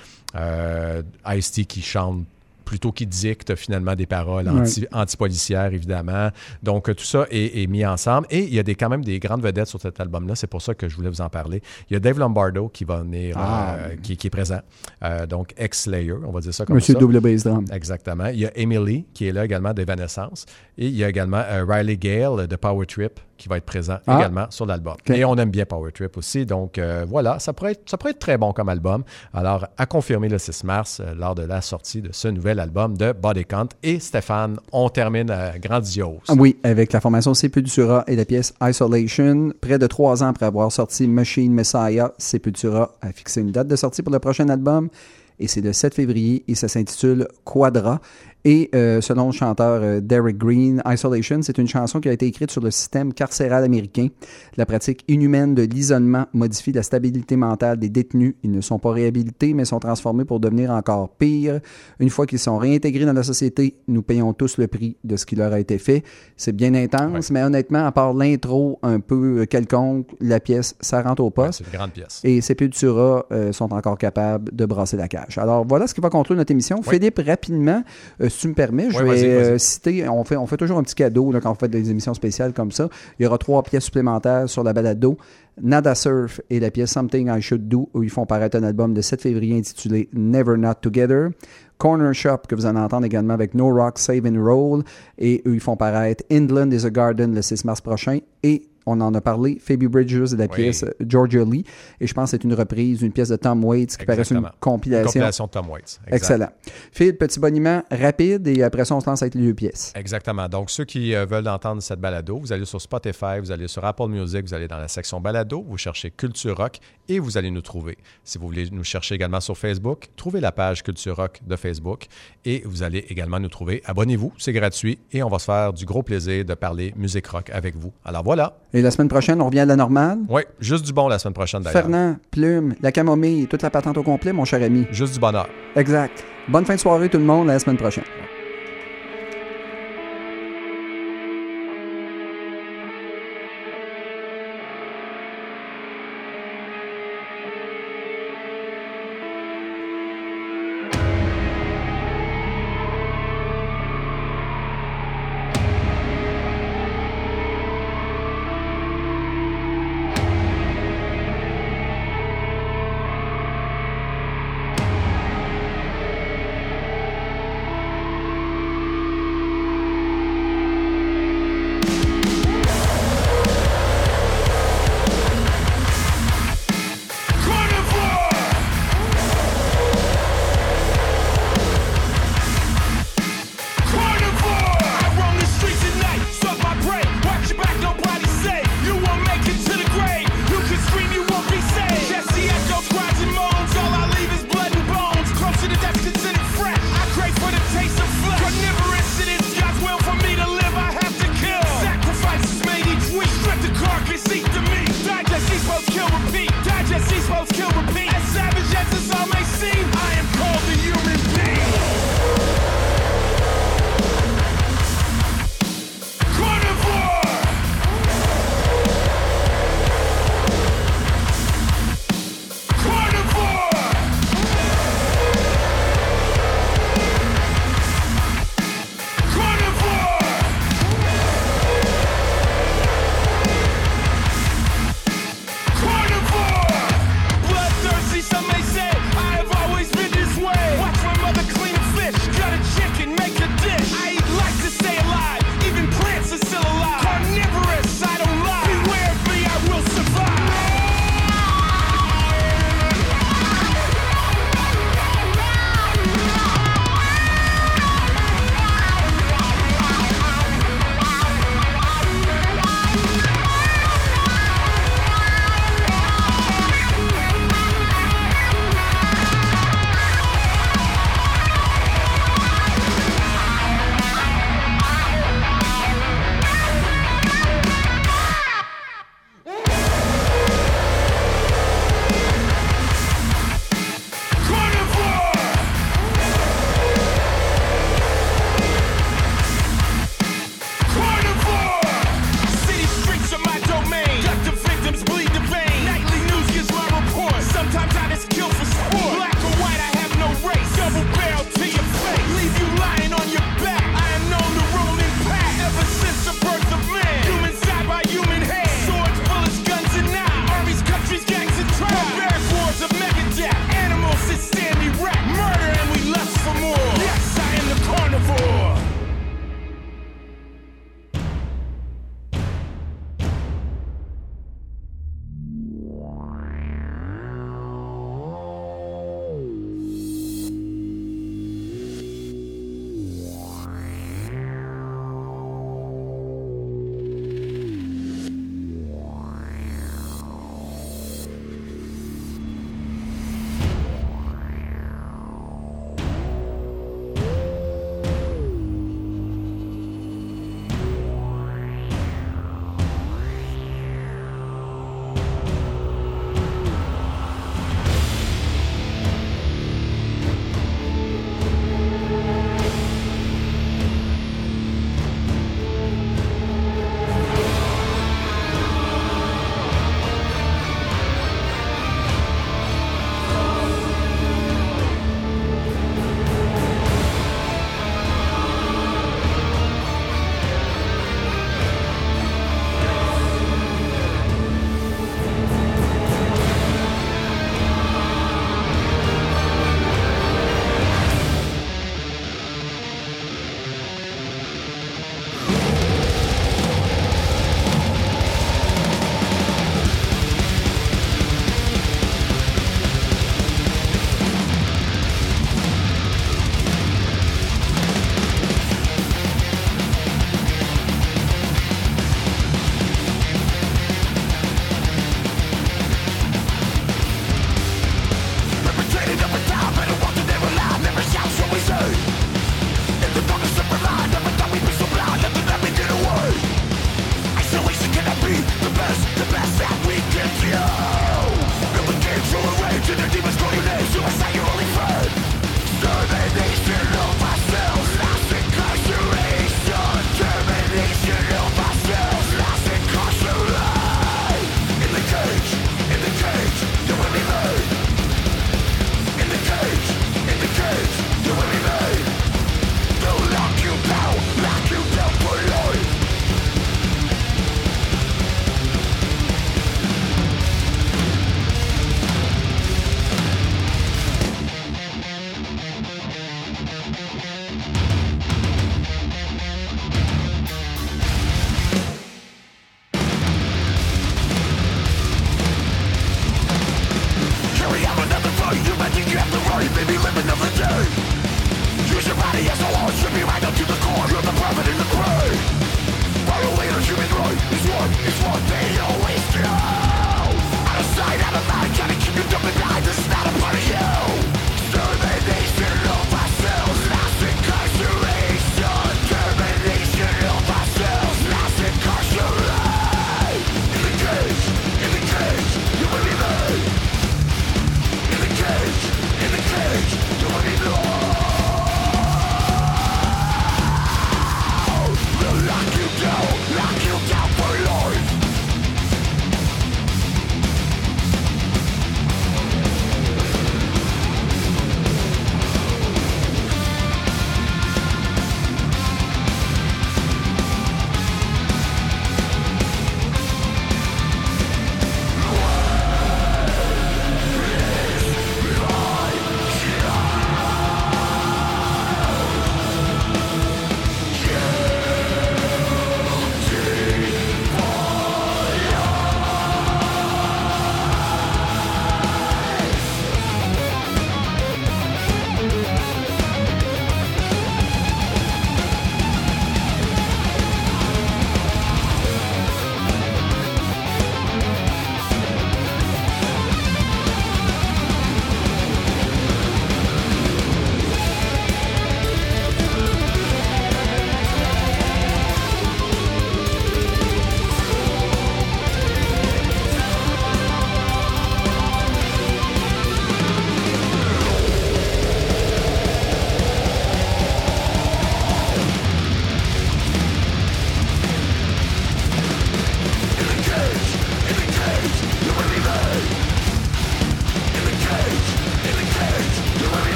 Ice-T qui chante plutôt qui dicte finalement des paroles anti-policières, évidemment. Donc, euh, tout ça est, est mis ensemble. Et il y a des, quand même des grandes vedettes sur cet album-là. C'est pour ça que je voulais vous en parler. Il y a Dave Lombardo qui va venir, Ah. euh, qui, qui est présent. Euh, donc, ex-Slayer, on va dire ça comme Monsieur ça. Double Bass Drum. Exactement. Il y a Emily qui est là également d'Evanescence. Et il y a également euh, Riley Gale de Power Trip qui va être présent Ah. également sur l'album. Et on aime bien Power Trip aussi. Donc euh, voilà, ça pourrait, être, ça pourrait être très bon comme album. Alors, à confirmer le 6 mars euh, lors de la sortie de ce nouvel album de Body Count. Et Stéphane, on termine euh, grandiose. Ah Oui, avec la formation Sepultura et la pièce Isolation. Près de trois ans après avoir sorti Machine Messiah, Sepultura a fixé une date de sortie pour le prochain album. Et c'est le 7 février et ça s'intitule Quadra. Et euh, selon le chanteur euh, Derek Green, Isolation, c'est une chanson qui a été écrite sur le système carcéral américain. La pratique inhumaine de l'isolement modifie la stabilité mentale des détenus. Ils ne sont pas réhabilités, mais sont transformés pour devenir encore pire. Une fois qu'ils sont réintégrés dans la société, nous payons tous le prix de ce qui leur a été fait. C'est bien intense, mais honnêtement, à part l'intro un peu euh, quelconque, la pièce, ça rentre au Ouais, poste. c'est une grande pièce. Et Sepultura euh, sont encore capables de brasser la cage. Alors voilà ce qui va conclure notre émission. Philippe, rapidement, euh, si tu me permets, je vais euh, citer, on fait, on fait toujours un petit cadeau là, quand on fait des émissions spéciales comme ça. Il y aura trois pièces supplémentaires sur la balado. Nada Surf et la pièce Something I Should Do, où ils font paraître un album de 7 février intitulé Never Not Together. Corner Shop, que vous allez entendre également avec No Rock Save and Roll. Et eux, ils font paraître Inland is a Garden le 6 mars prochain. Et on en a parlé, Phoebe Bridgers de la Oui. pièce Georgia Lee. Et je pense que c'est une reprise d'une pièce de Tom Waits qui paraît une compilation. Compilation de Tom Waits. Exact. Excellent. Phil, petit boniment rapide et après ça, on se lance avec les deux pièces. Exactement. Donc, ceux qui euh, veulent entendre cette balado, vous allez sur Spotify, vous allez sur Apple Music, vous allez dans la section balado, vous cherchez Culture Rock et vous allez nous trouver. Si vous voulez nous chercher également sur Facebook, trouvez la page Culture Rock de Facebook et vous allez également nous trouver. Abonnez-vous, c'est gratuit et on va se faire du gros plaisir de parler musique rock avec vous. Alors voilà. Et la semaine prochaine, on revient à la normale? Oui, juste du bon la semaine prochaine d'ailleurs. Fernand, Plume, la camomille, toute la patente au complet, mon cher ami. Juste du bonheur. Exact. Bonne fin de soirée tout le monde, à la semaine prochaine.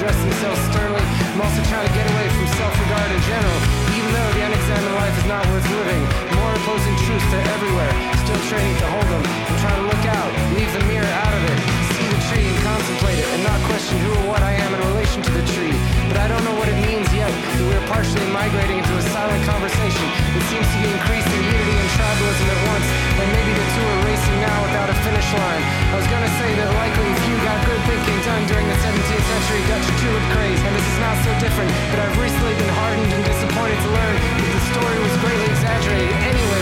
address themselves sternly. I'm also trying to get away from self-regard in general, even though the unexamined life is not worth living. More opposing truths, are everywhere. Still training to hold them. I'm trying to look out, leave the mirror out of it. See the tree and contemplate it, and not question who or what I am in relation to the tree. But I don't know what it means that we're partially migrating into a silent conversation. It seems to be increasing unity and tribalism at once, and maybe the two are racing now without a finish line. I was gonna say that likely you got good thinking done during the 17th century Dutch tulip craze, and this is not so different, but I've recently been hardened and disappointed to learn that the story was greatly exaggerated. Anyway,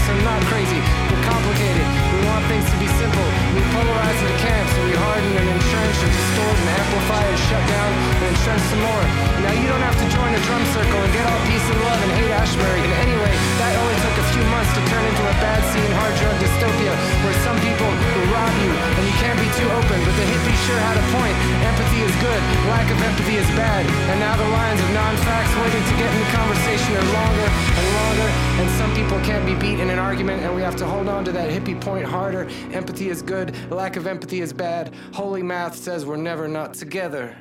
also not crazy. We're complicated. We want things to be simple. We polarize into camps, and we harden and entrench and distort and amplify and shut down and entrench some more. Now you don't have to join a drum circle and get all peace and love and hate Ashbury. And anyway, that only took a few months to turn into a bad scene, hard drug dystopia, where some people will rob you and you can't be too open. But the hippies sure had a point. Empathy is good, lack of empathy is bad. And now the lines of non-facts waiting to get in the conversation are longer and longer. And some people can't be beat in an argument, and we have to hold on to that hippie point harder. Empathy is good, lack of empathy is bad. Holy math says we're never not together.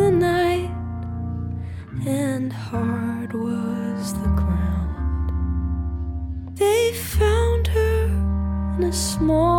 The night, and hard was the ground. They found her in a small